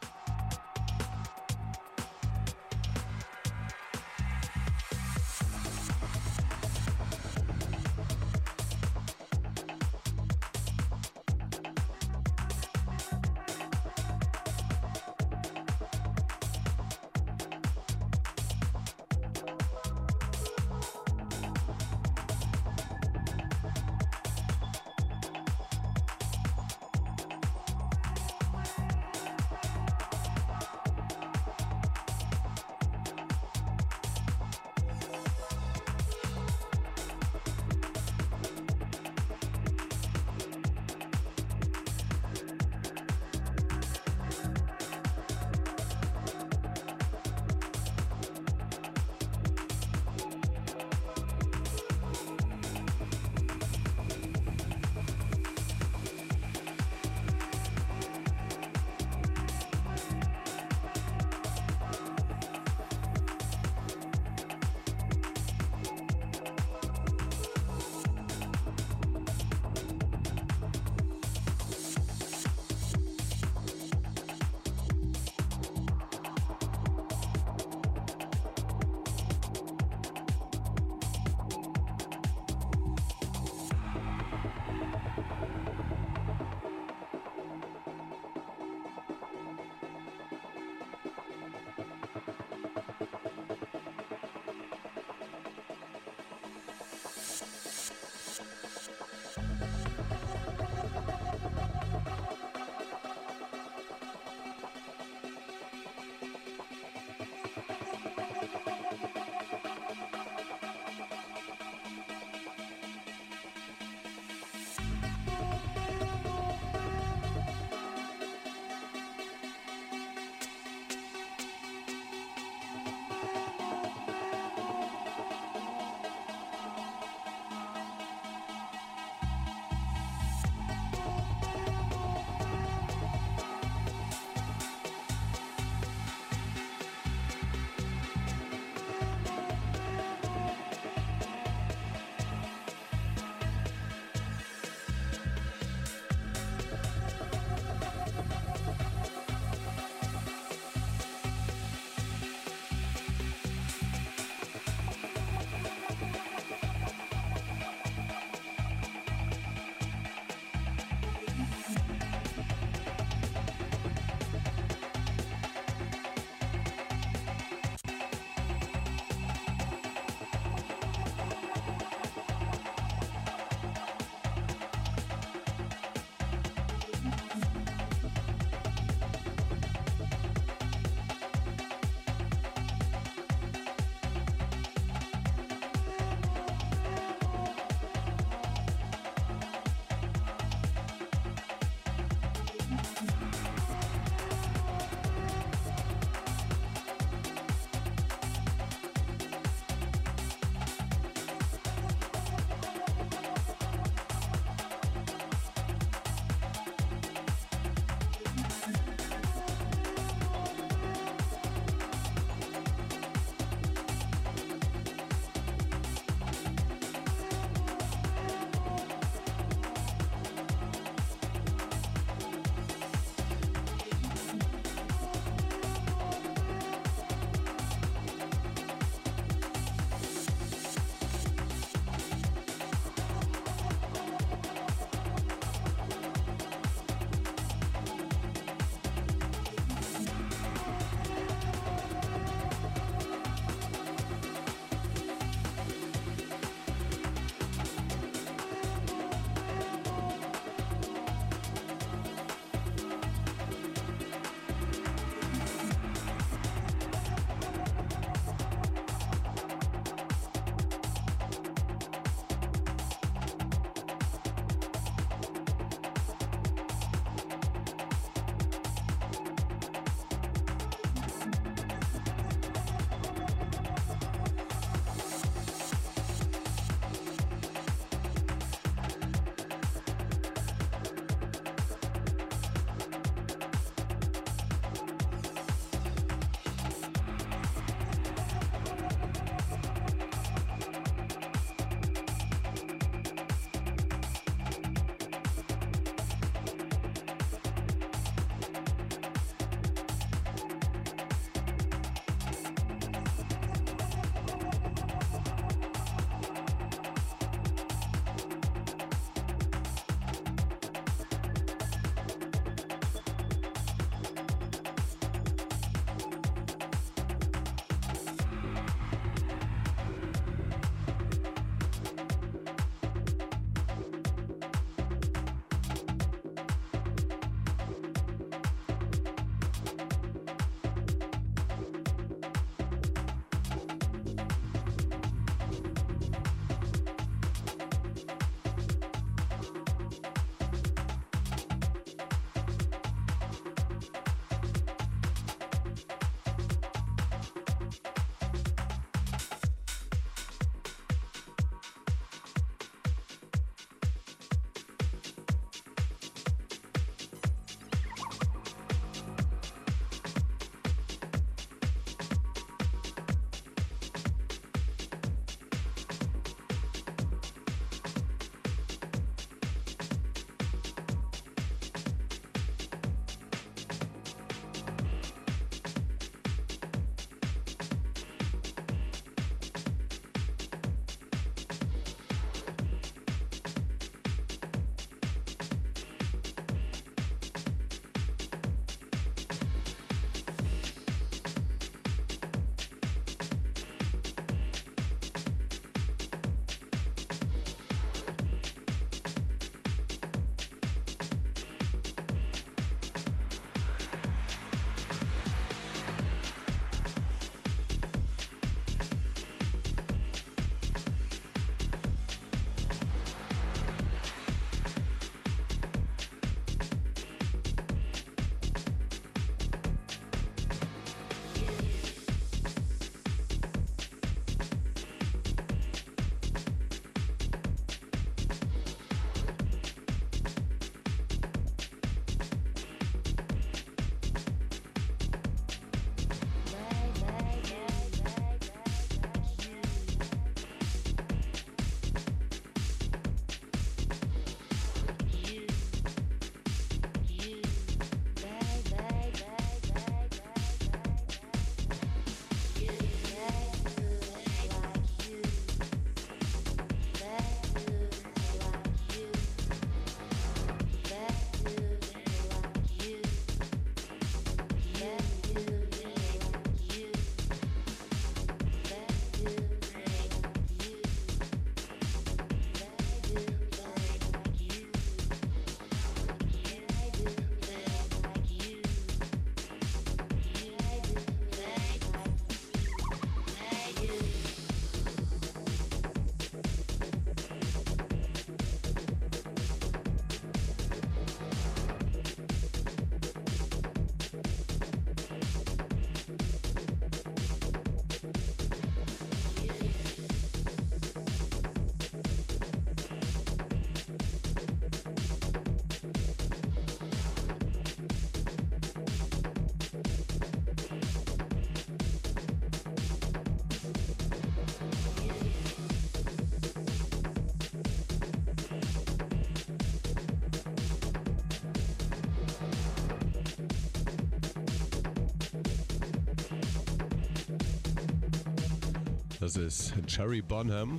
Das ist Jerry Bonham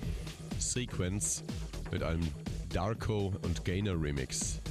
Sequence mit einem Darko und Gainer Remix.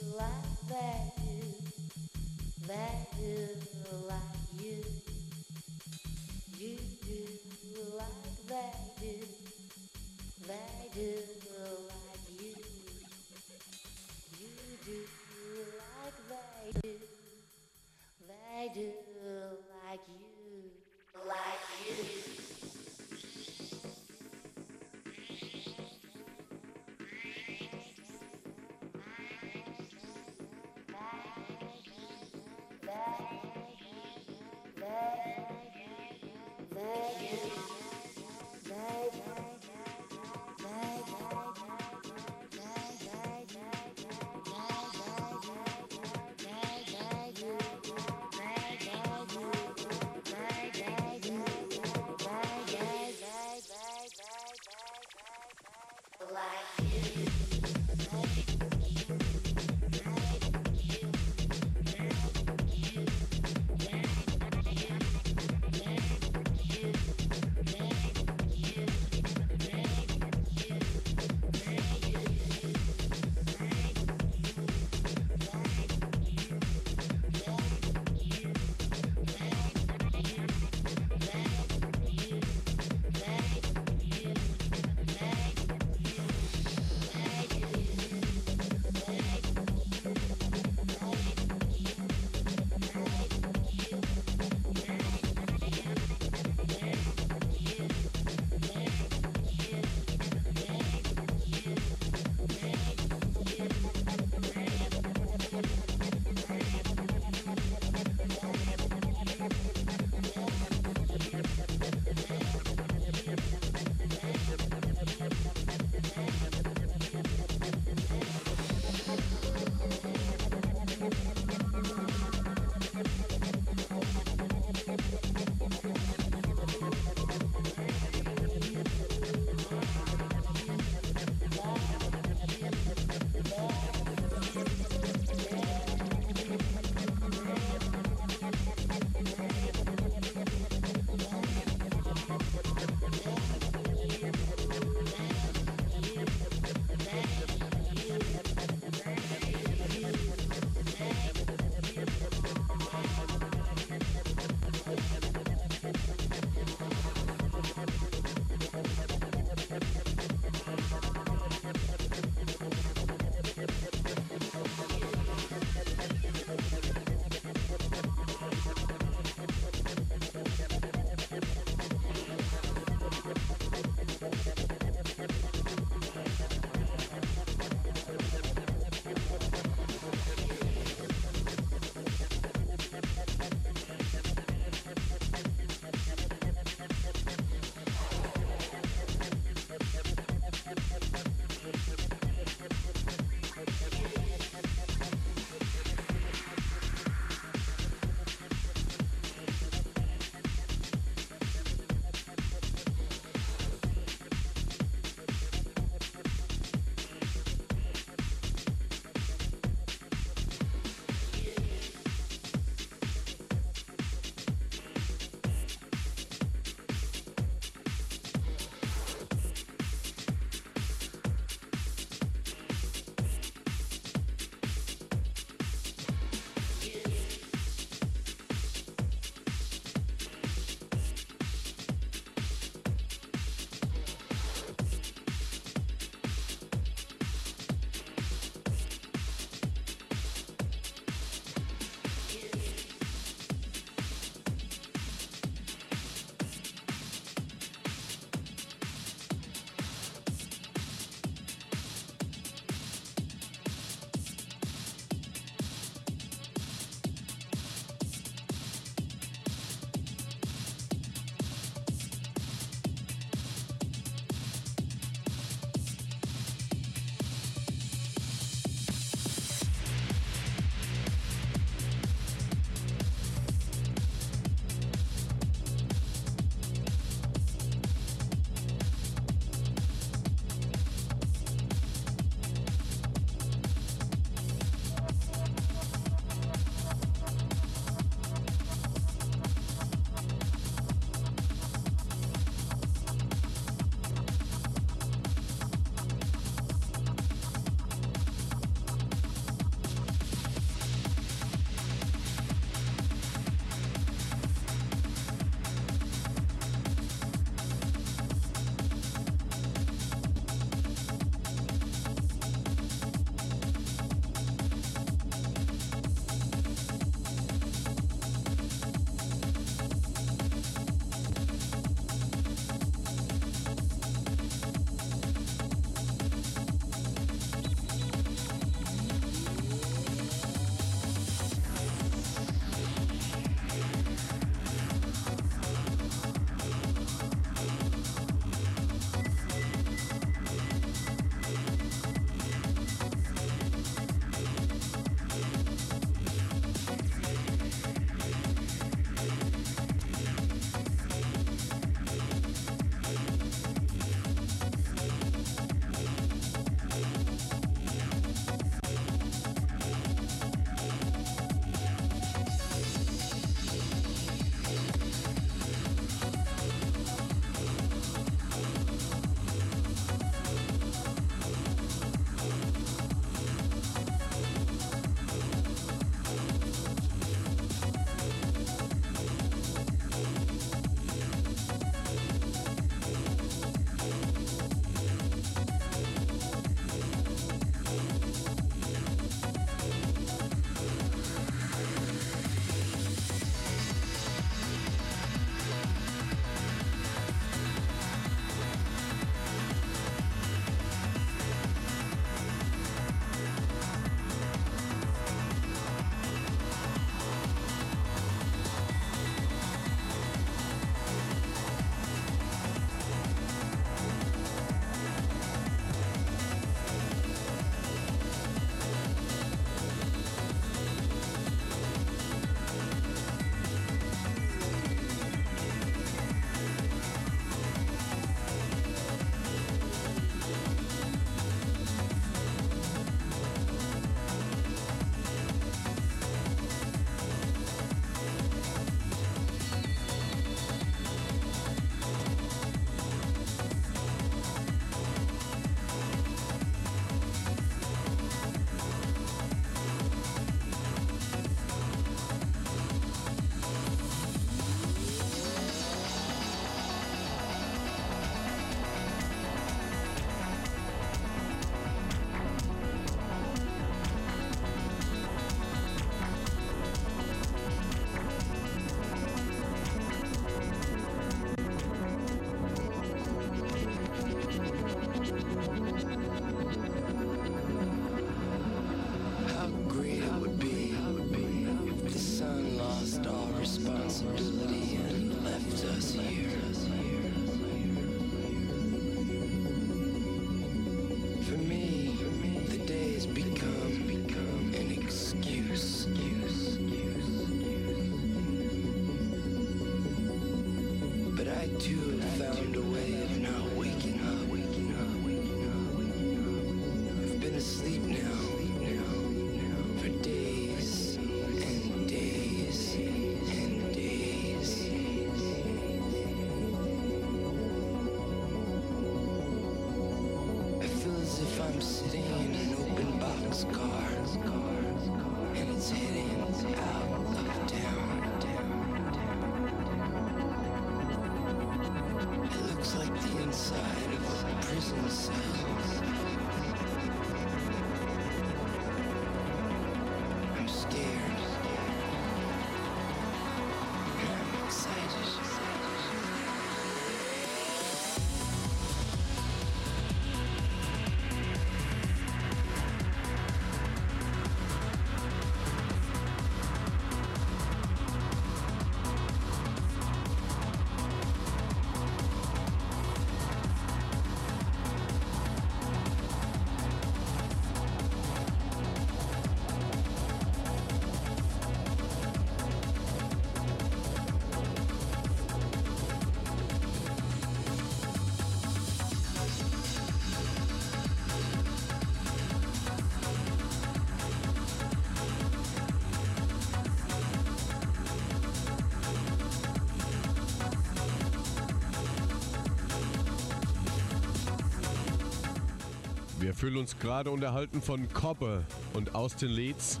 Fühlen uns gerade unterhalten von Cobbe und Austin Leeds.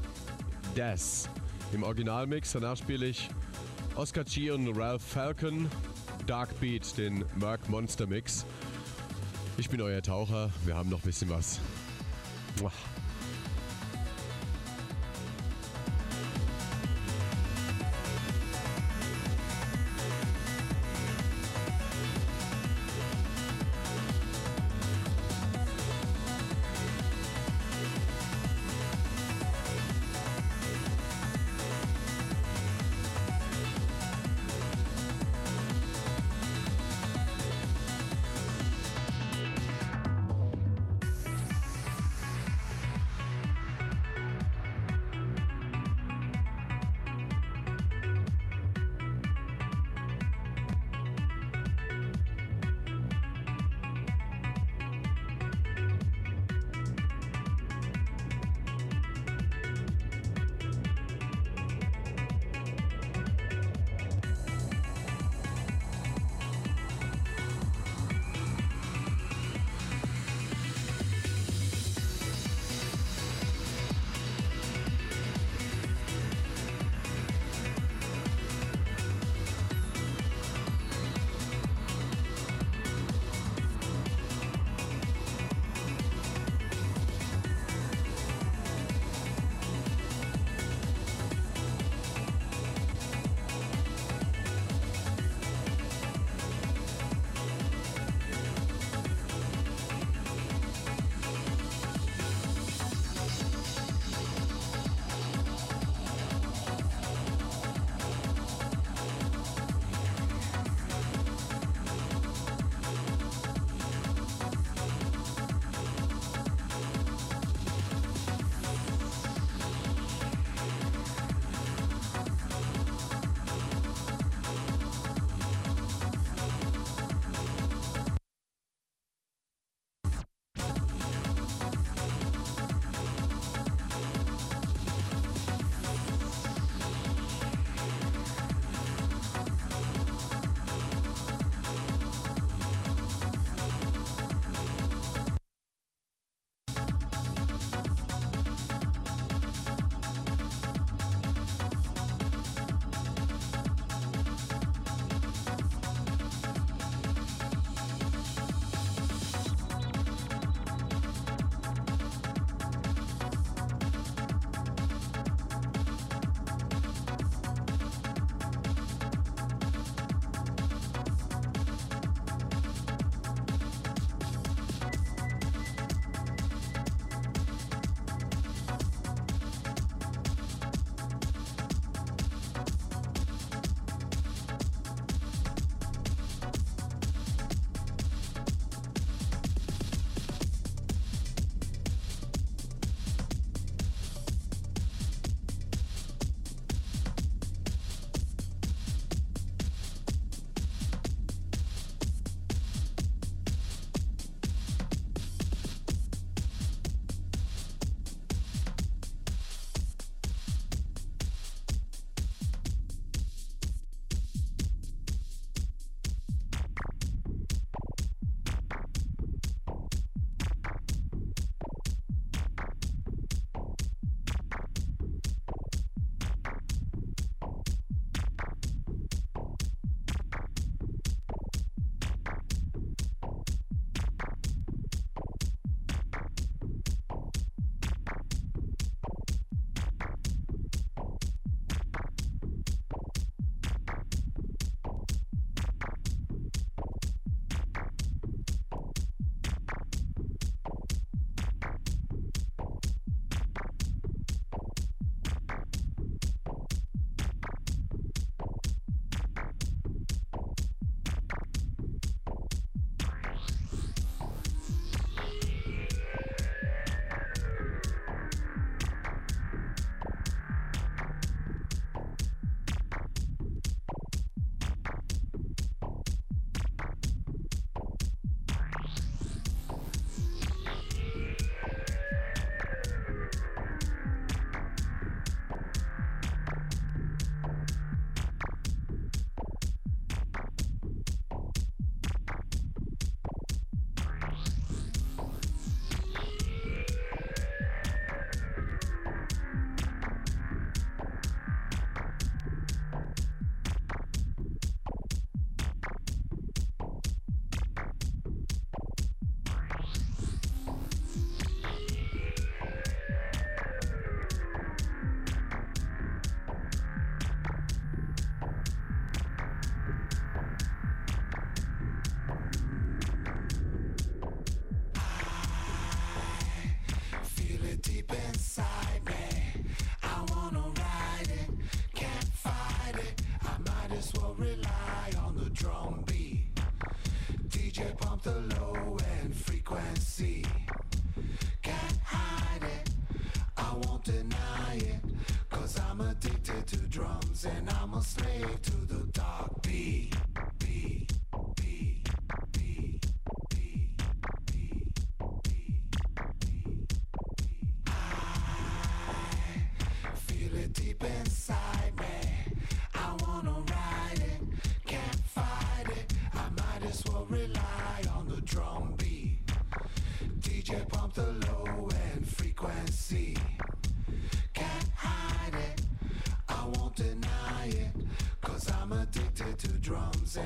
Death im Originalmix. Danach spiele ich Oscar G und Ralph Falcon. Dark Beat, den Merc Monster Mix. Ich bin euer Taucher. Wir haben noch ein bisschen was. Muah.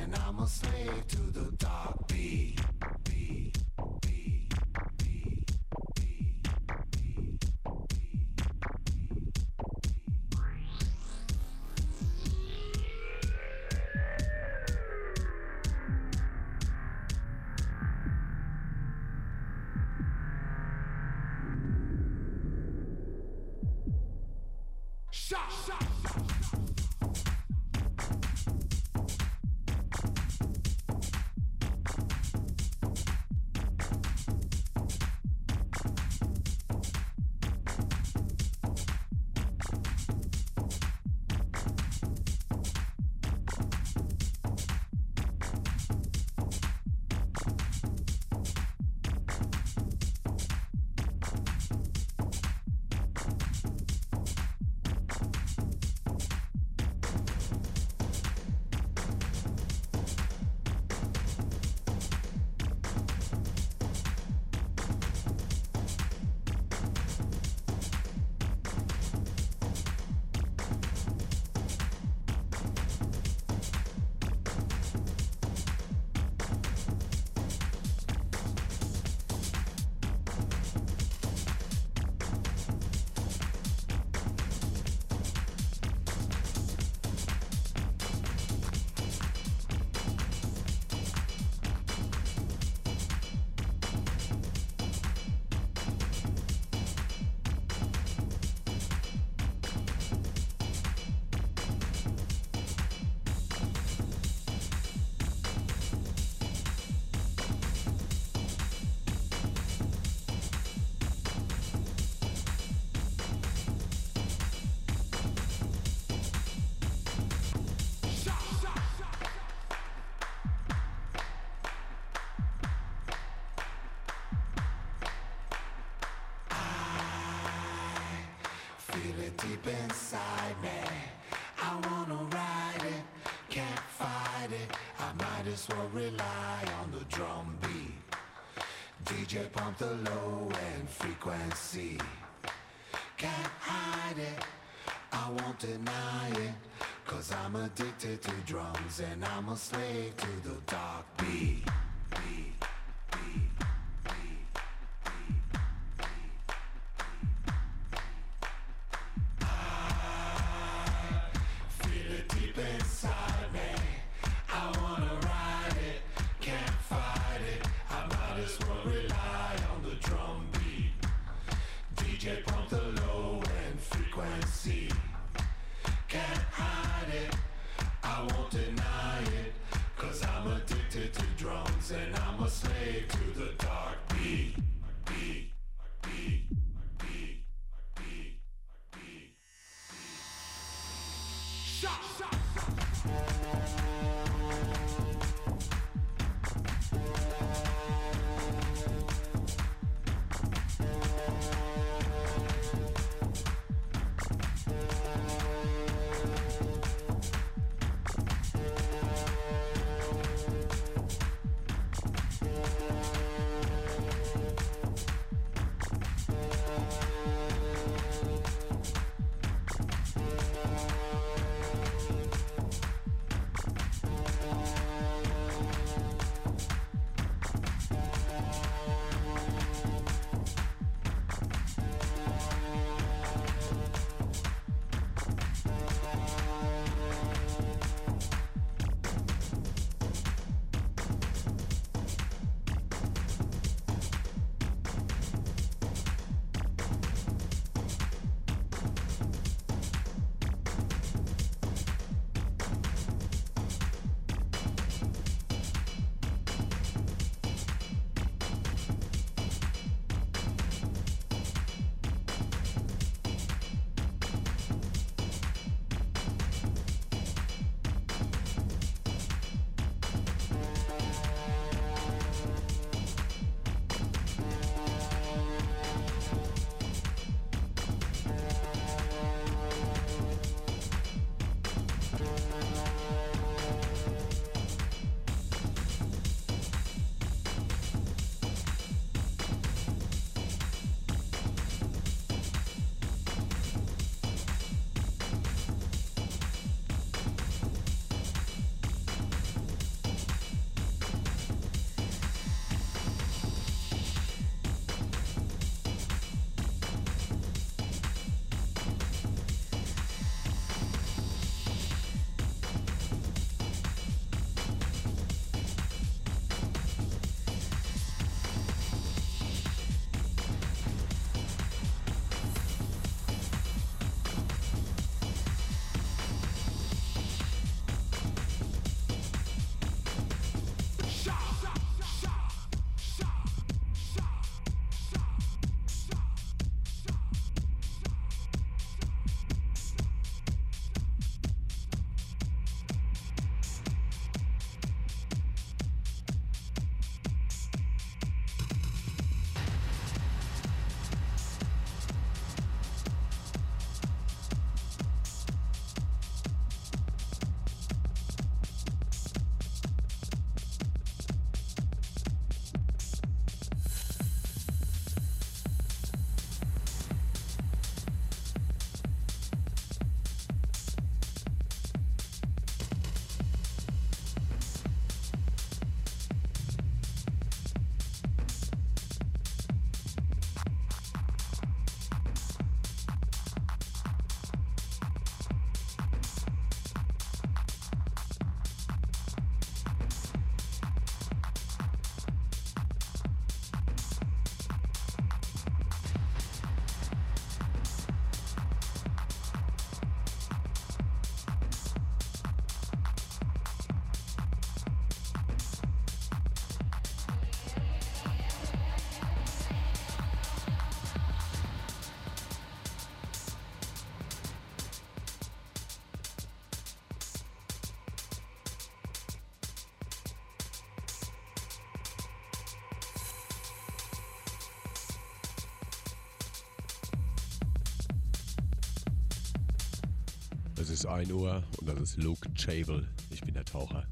And I'm a slave to the dark beat. shot, shot. Feel it deep inside me. I wanna ride it, can't fight it. I might as well rely on the drum beat. DJ pump the low end frequency. Can't hide it, I won't deny it. Cause I'm addicted to drums and I'm a slave to the dark beat. Es ist 1 Uhr und das ist Luke Chable. Ich bin der Taucher.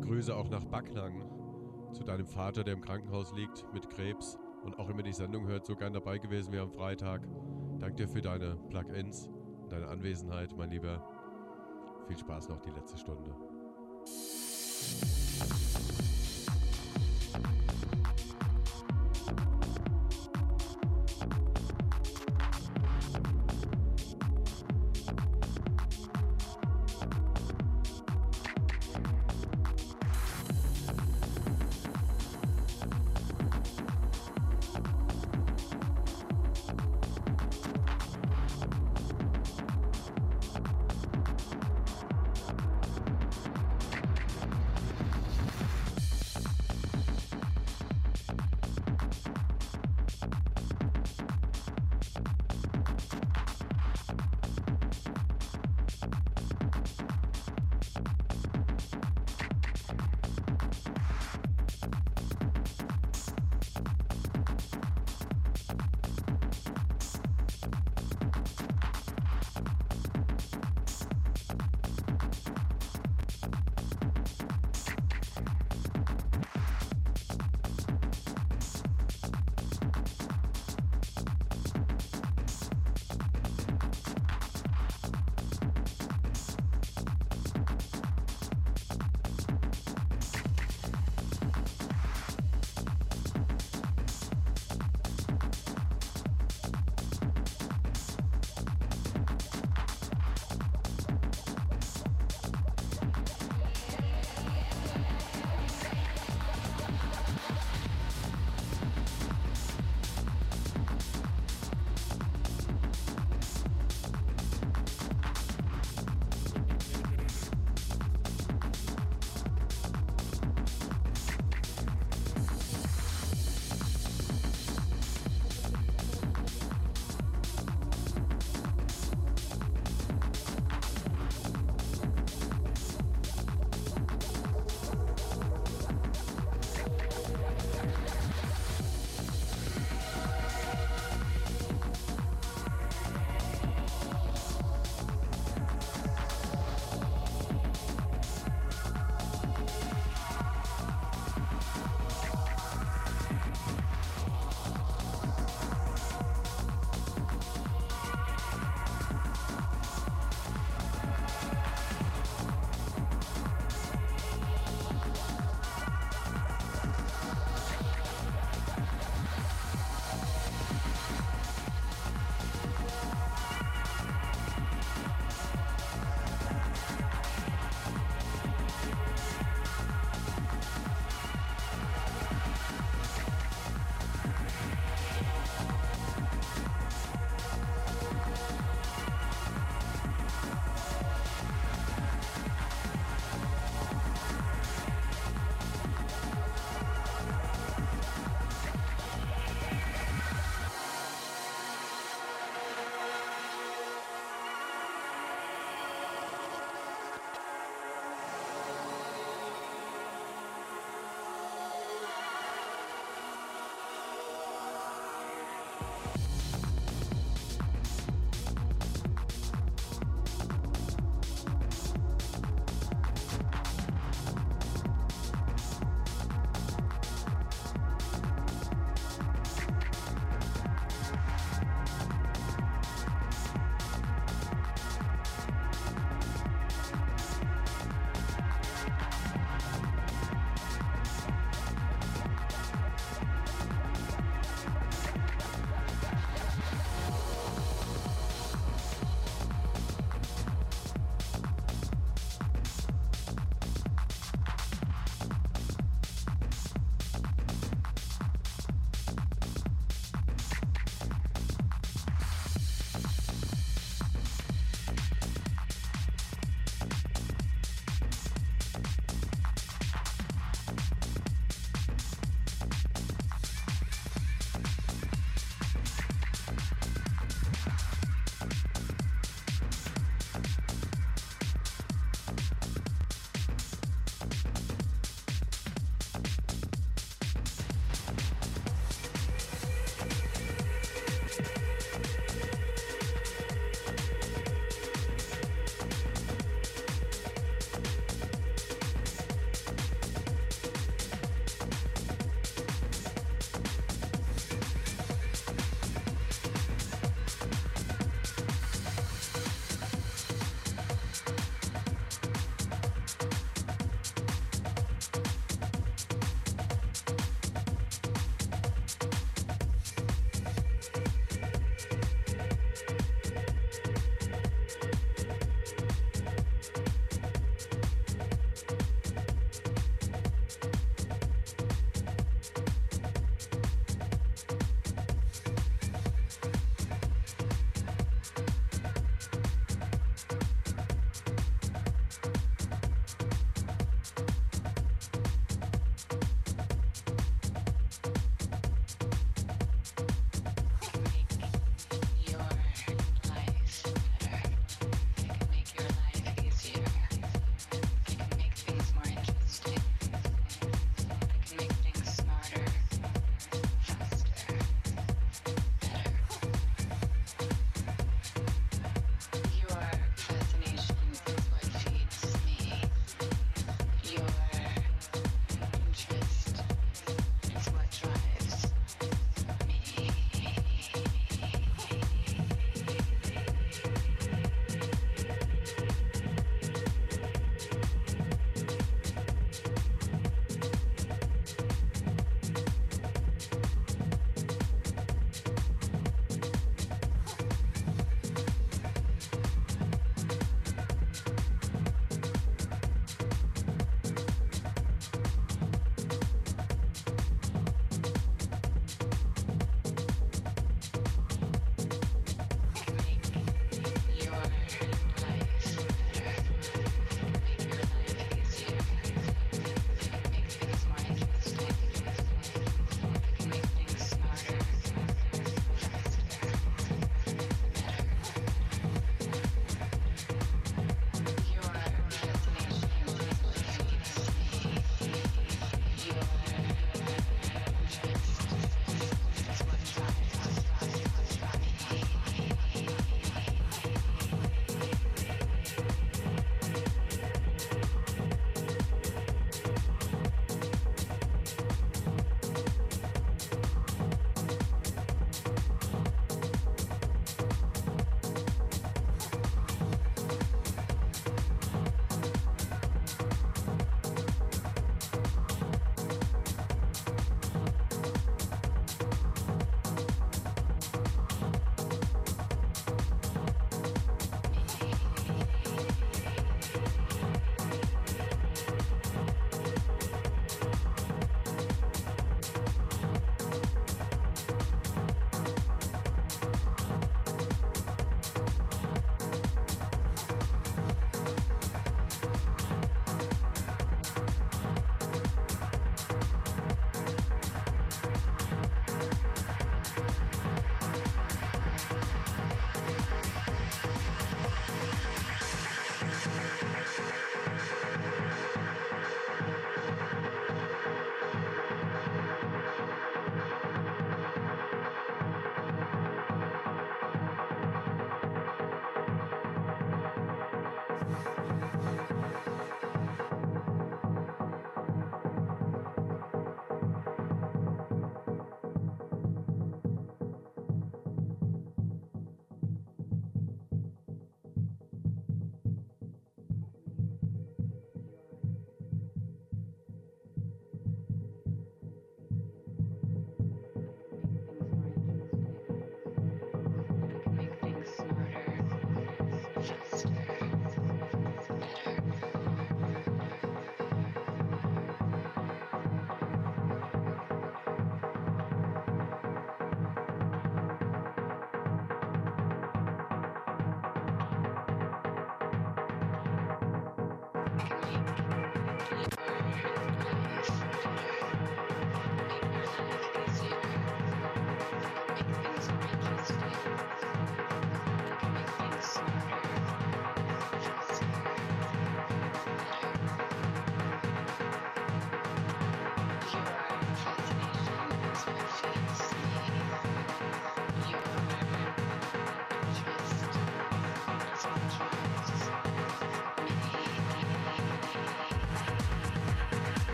Grüße auch nach Backnang zu deinem Vater, der im Krankenhaus liegt mit Krebs und auch immer die Sendung hört, so gern dabei gewesen wie am Freitag. Danke dir für deine Plug-ins deine Anwesenheit, mein Lieber. Viel Spaß noch die letzte Stunde.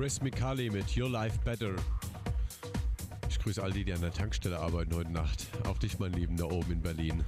Chris Mikali mit Your Life Better. Ich grüße all die, die an der Tankstelle arbeiten heute Nacht. Auch dich, mein Lieben, da oben in Berlin.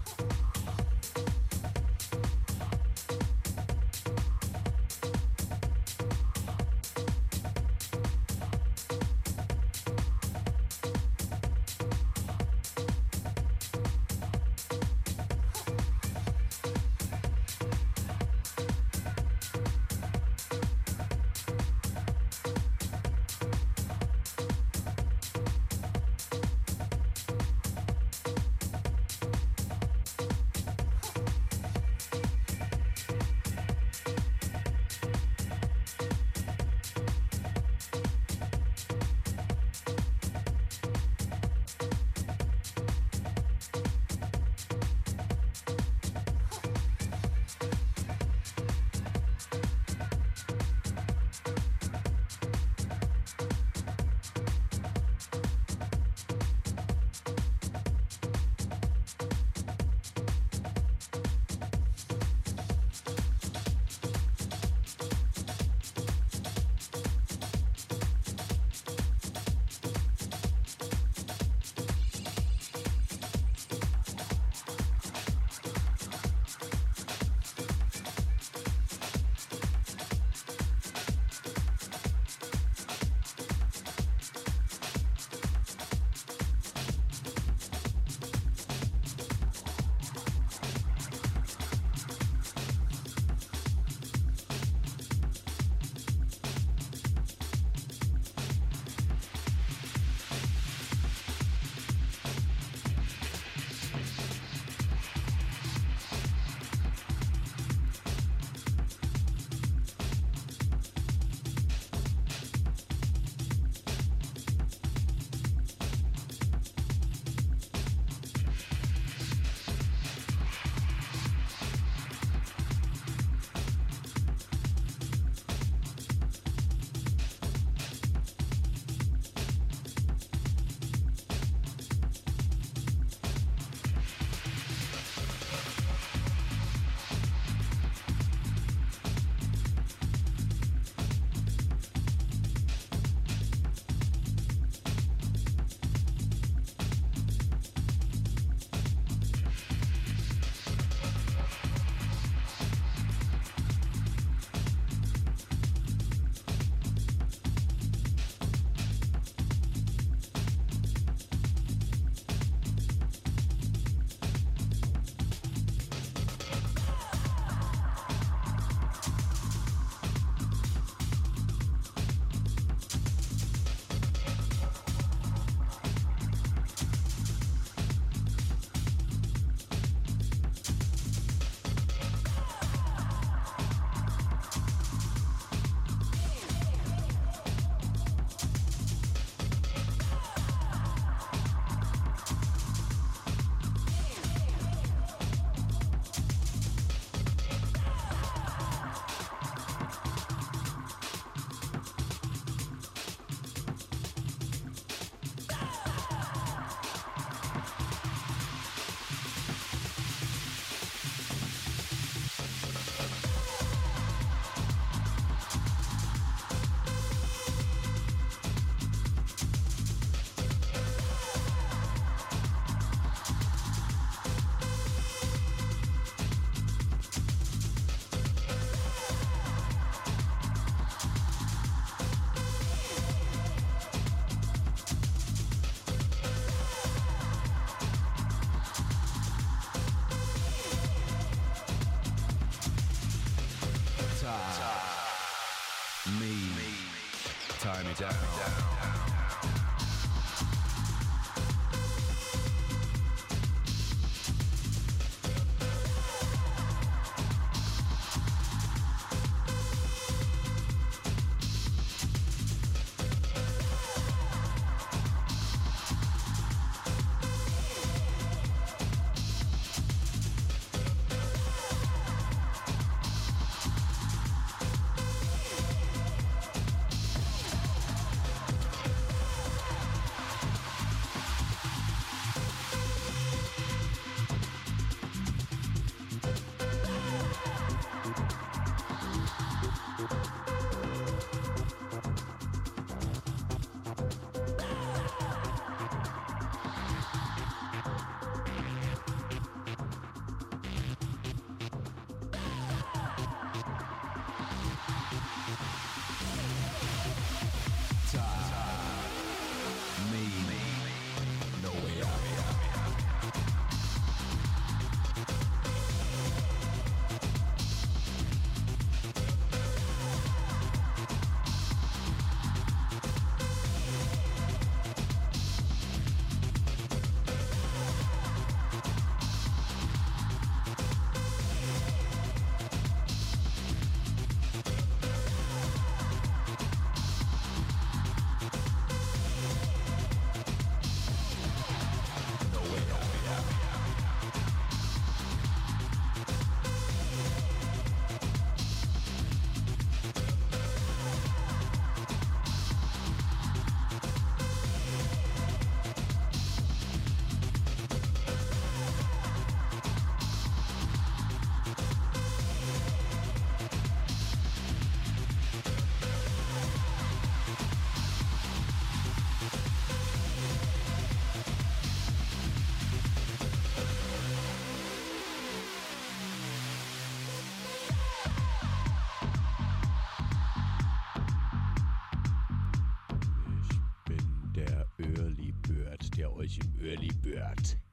Bird.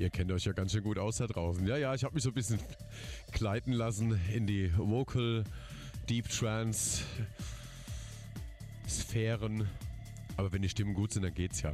Ihr kennt euch ja ganz schön gut aus da draußen. Ja, ja, ich habe mich so ein bisschen [LAUGHS] gleiten lassen in die Vocal Deep Trance Sphären. Aber wenn die Stimmen gut sind, dann geht's ja.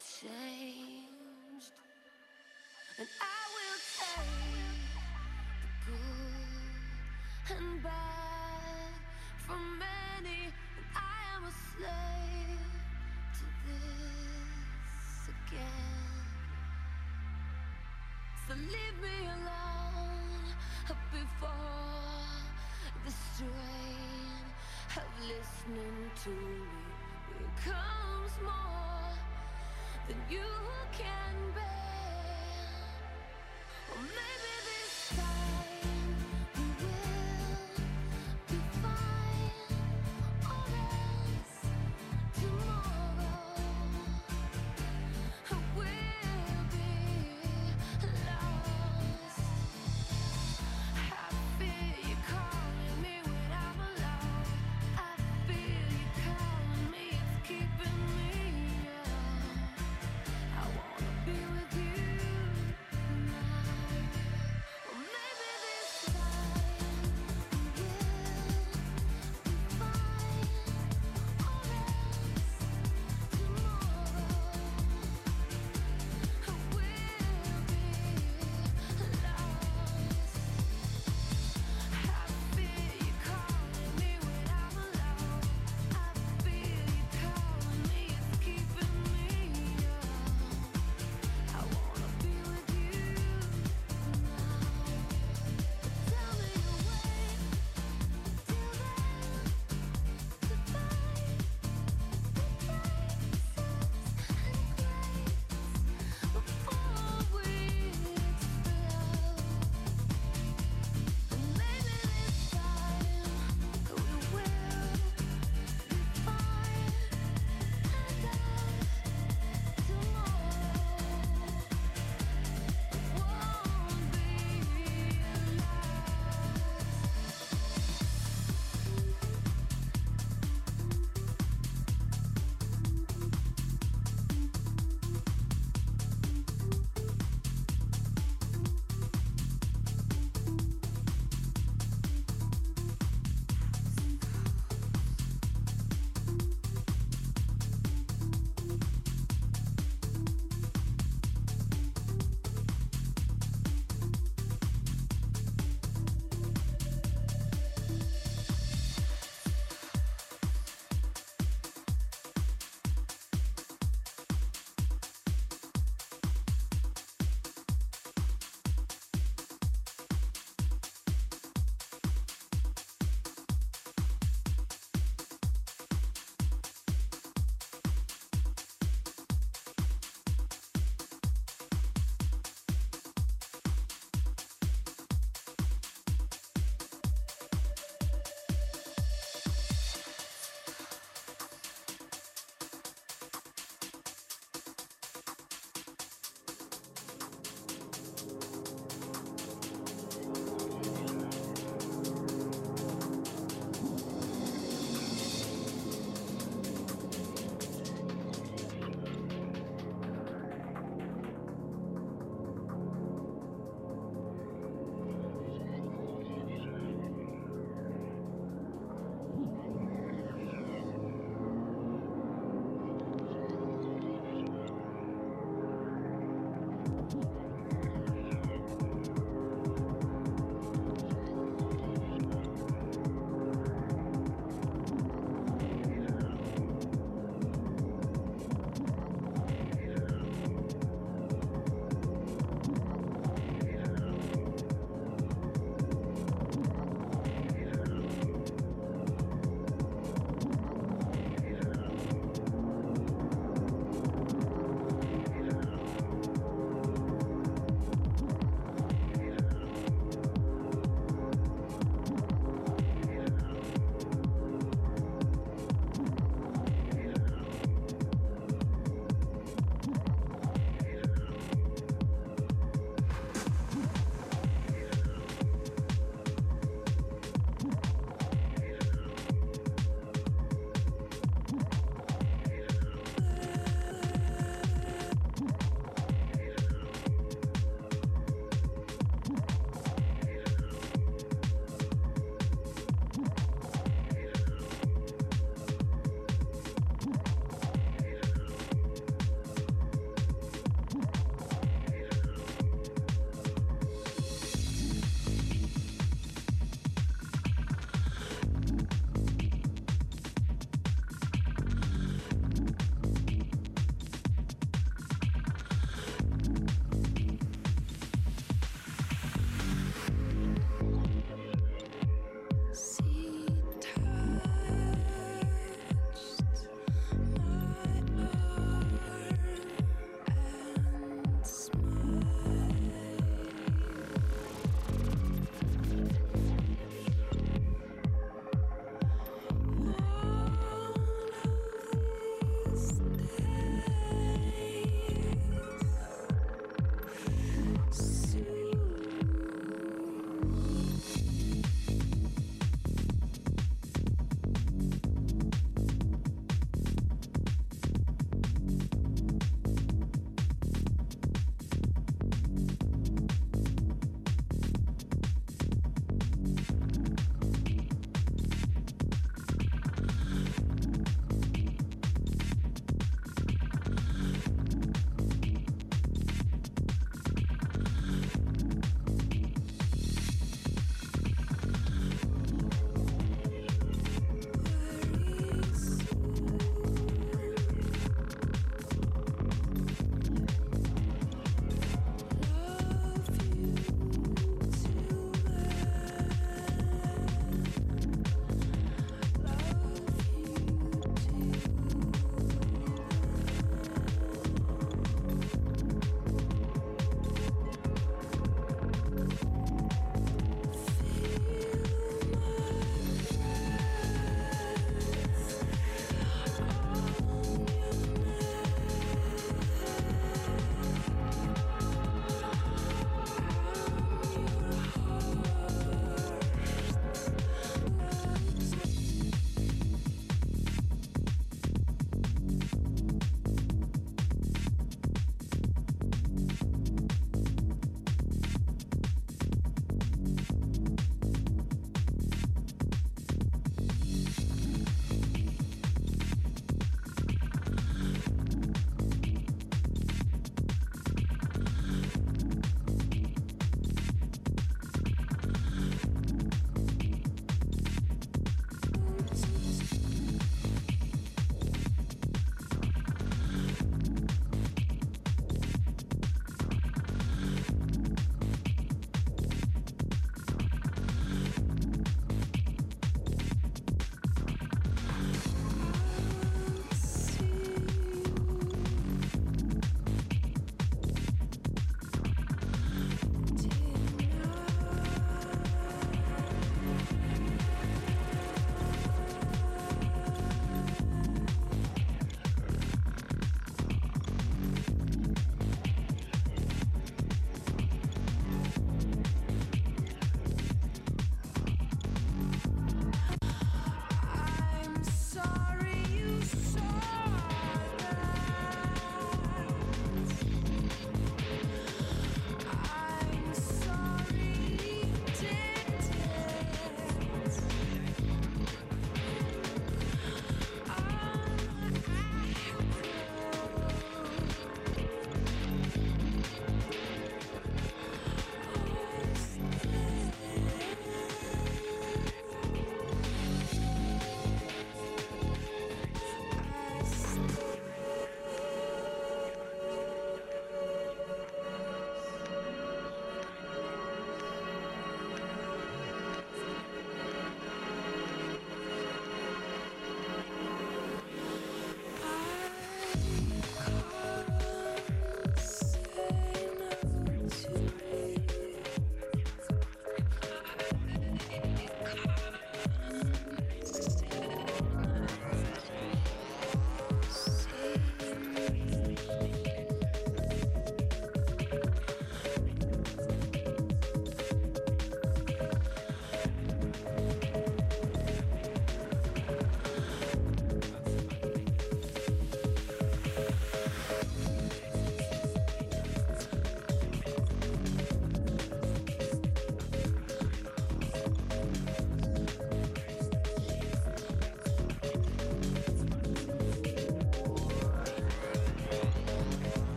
changed. And I will take the good and bad from many, and I am a slave to this again. So leave me alone before the strain of listening to me becomes more. Then you can bear.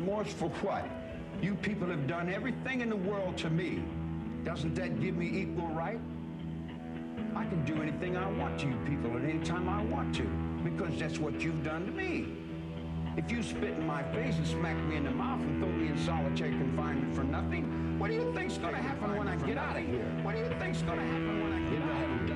Remorse for what? You people have done everything in the world to me. Doesn't that give me equal right? I can do anything I want to you people at any time I want to, because that's what you've done to me. If you spit in my face and smack me in the mouth and throw me in solitary confinement for nothing, what do you think's gonna happen when I get out of here? What do you think's gonna happen when I get out? I haven't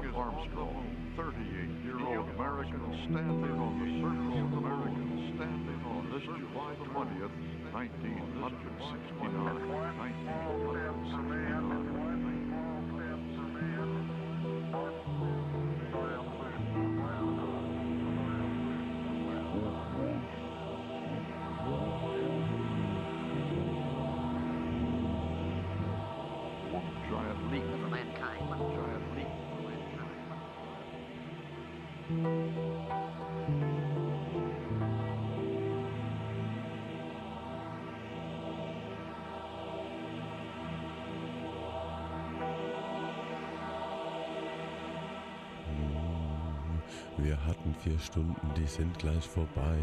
Neil Armstrong, 38-year-old American, standing on the surface of moon, standing on this July 20th, 1969. 1969. hatten vier Stunden, die sind gleich vorbei.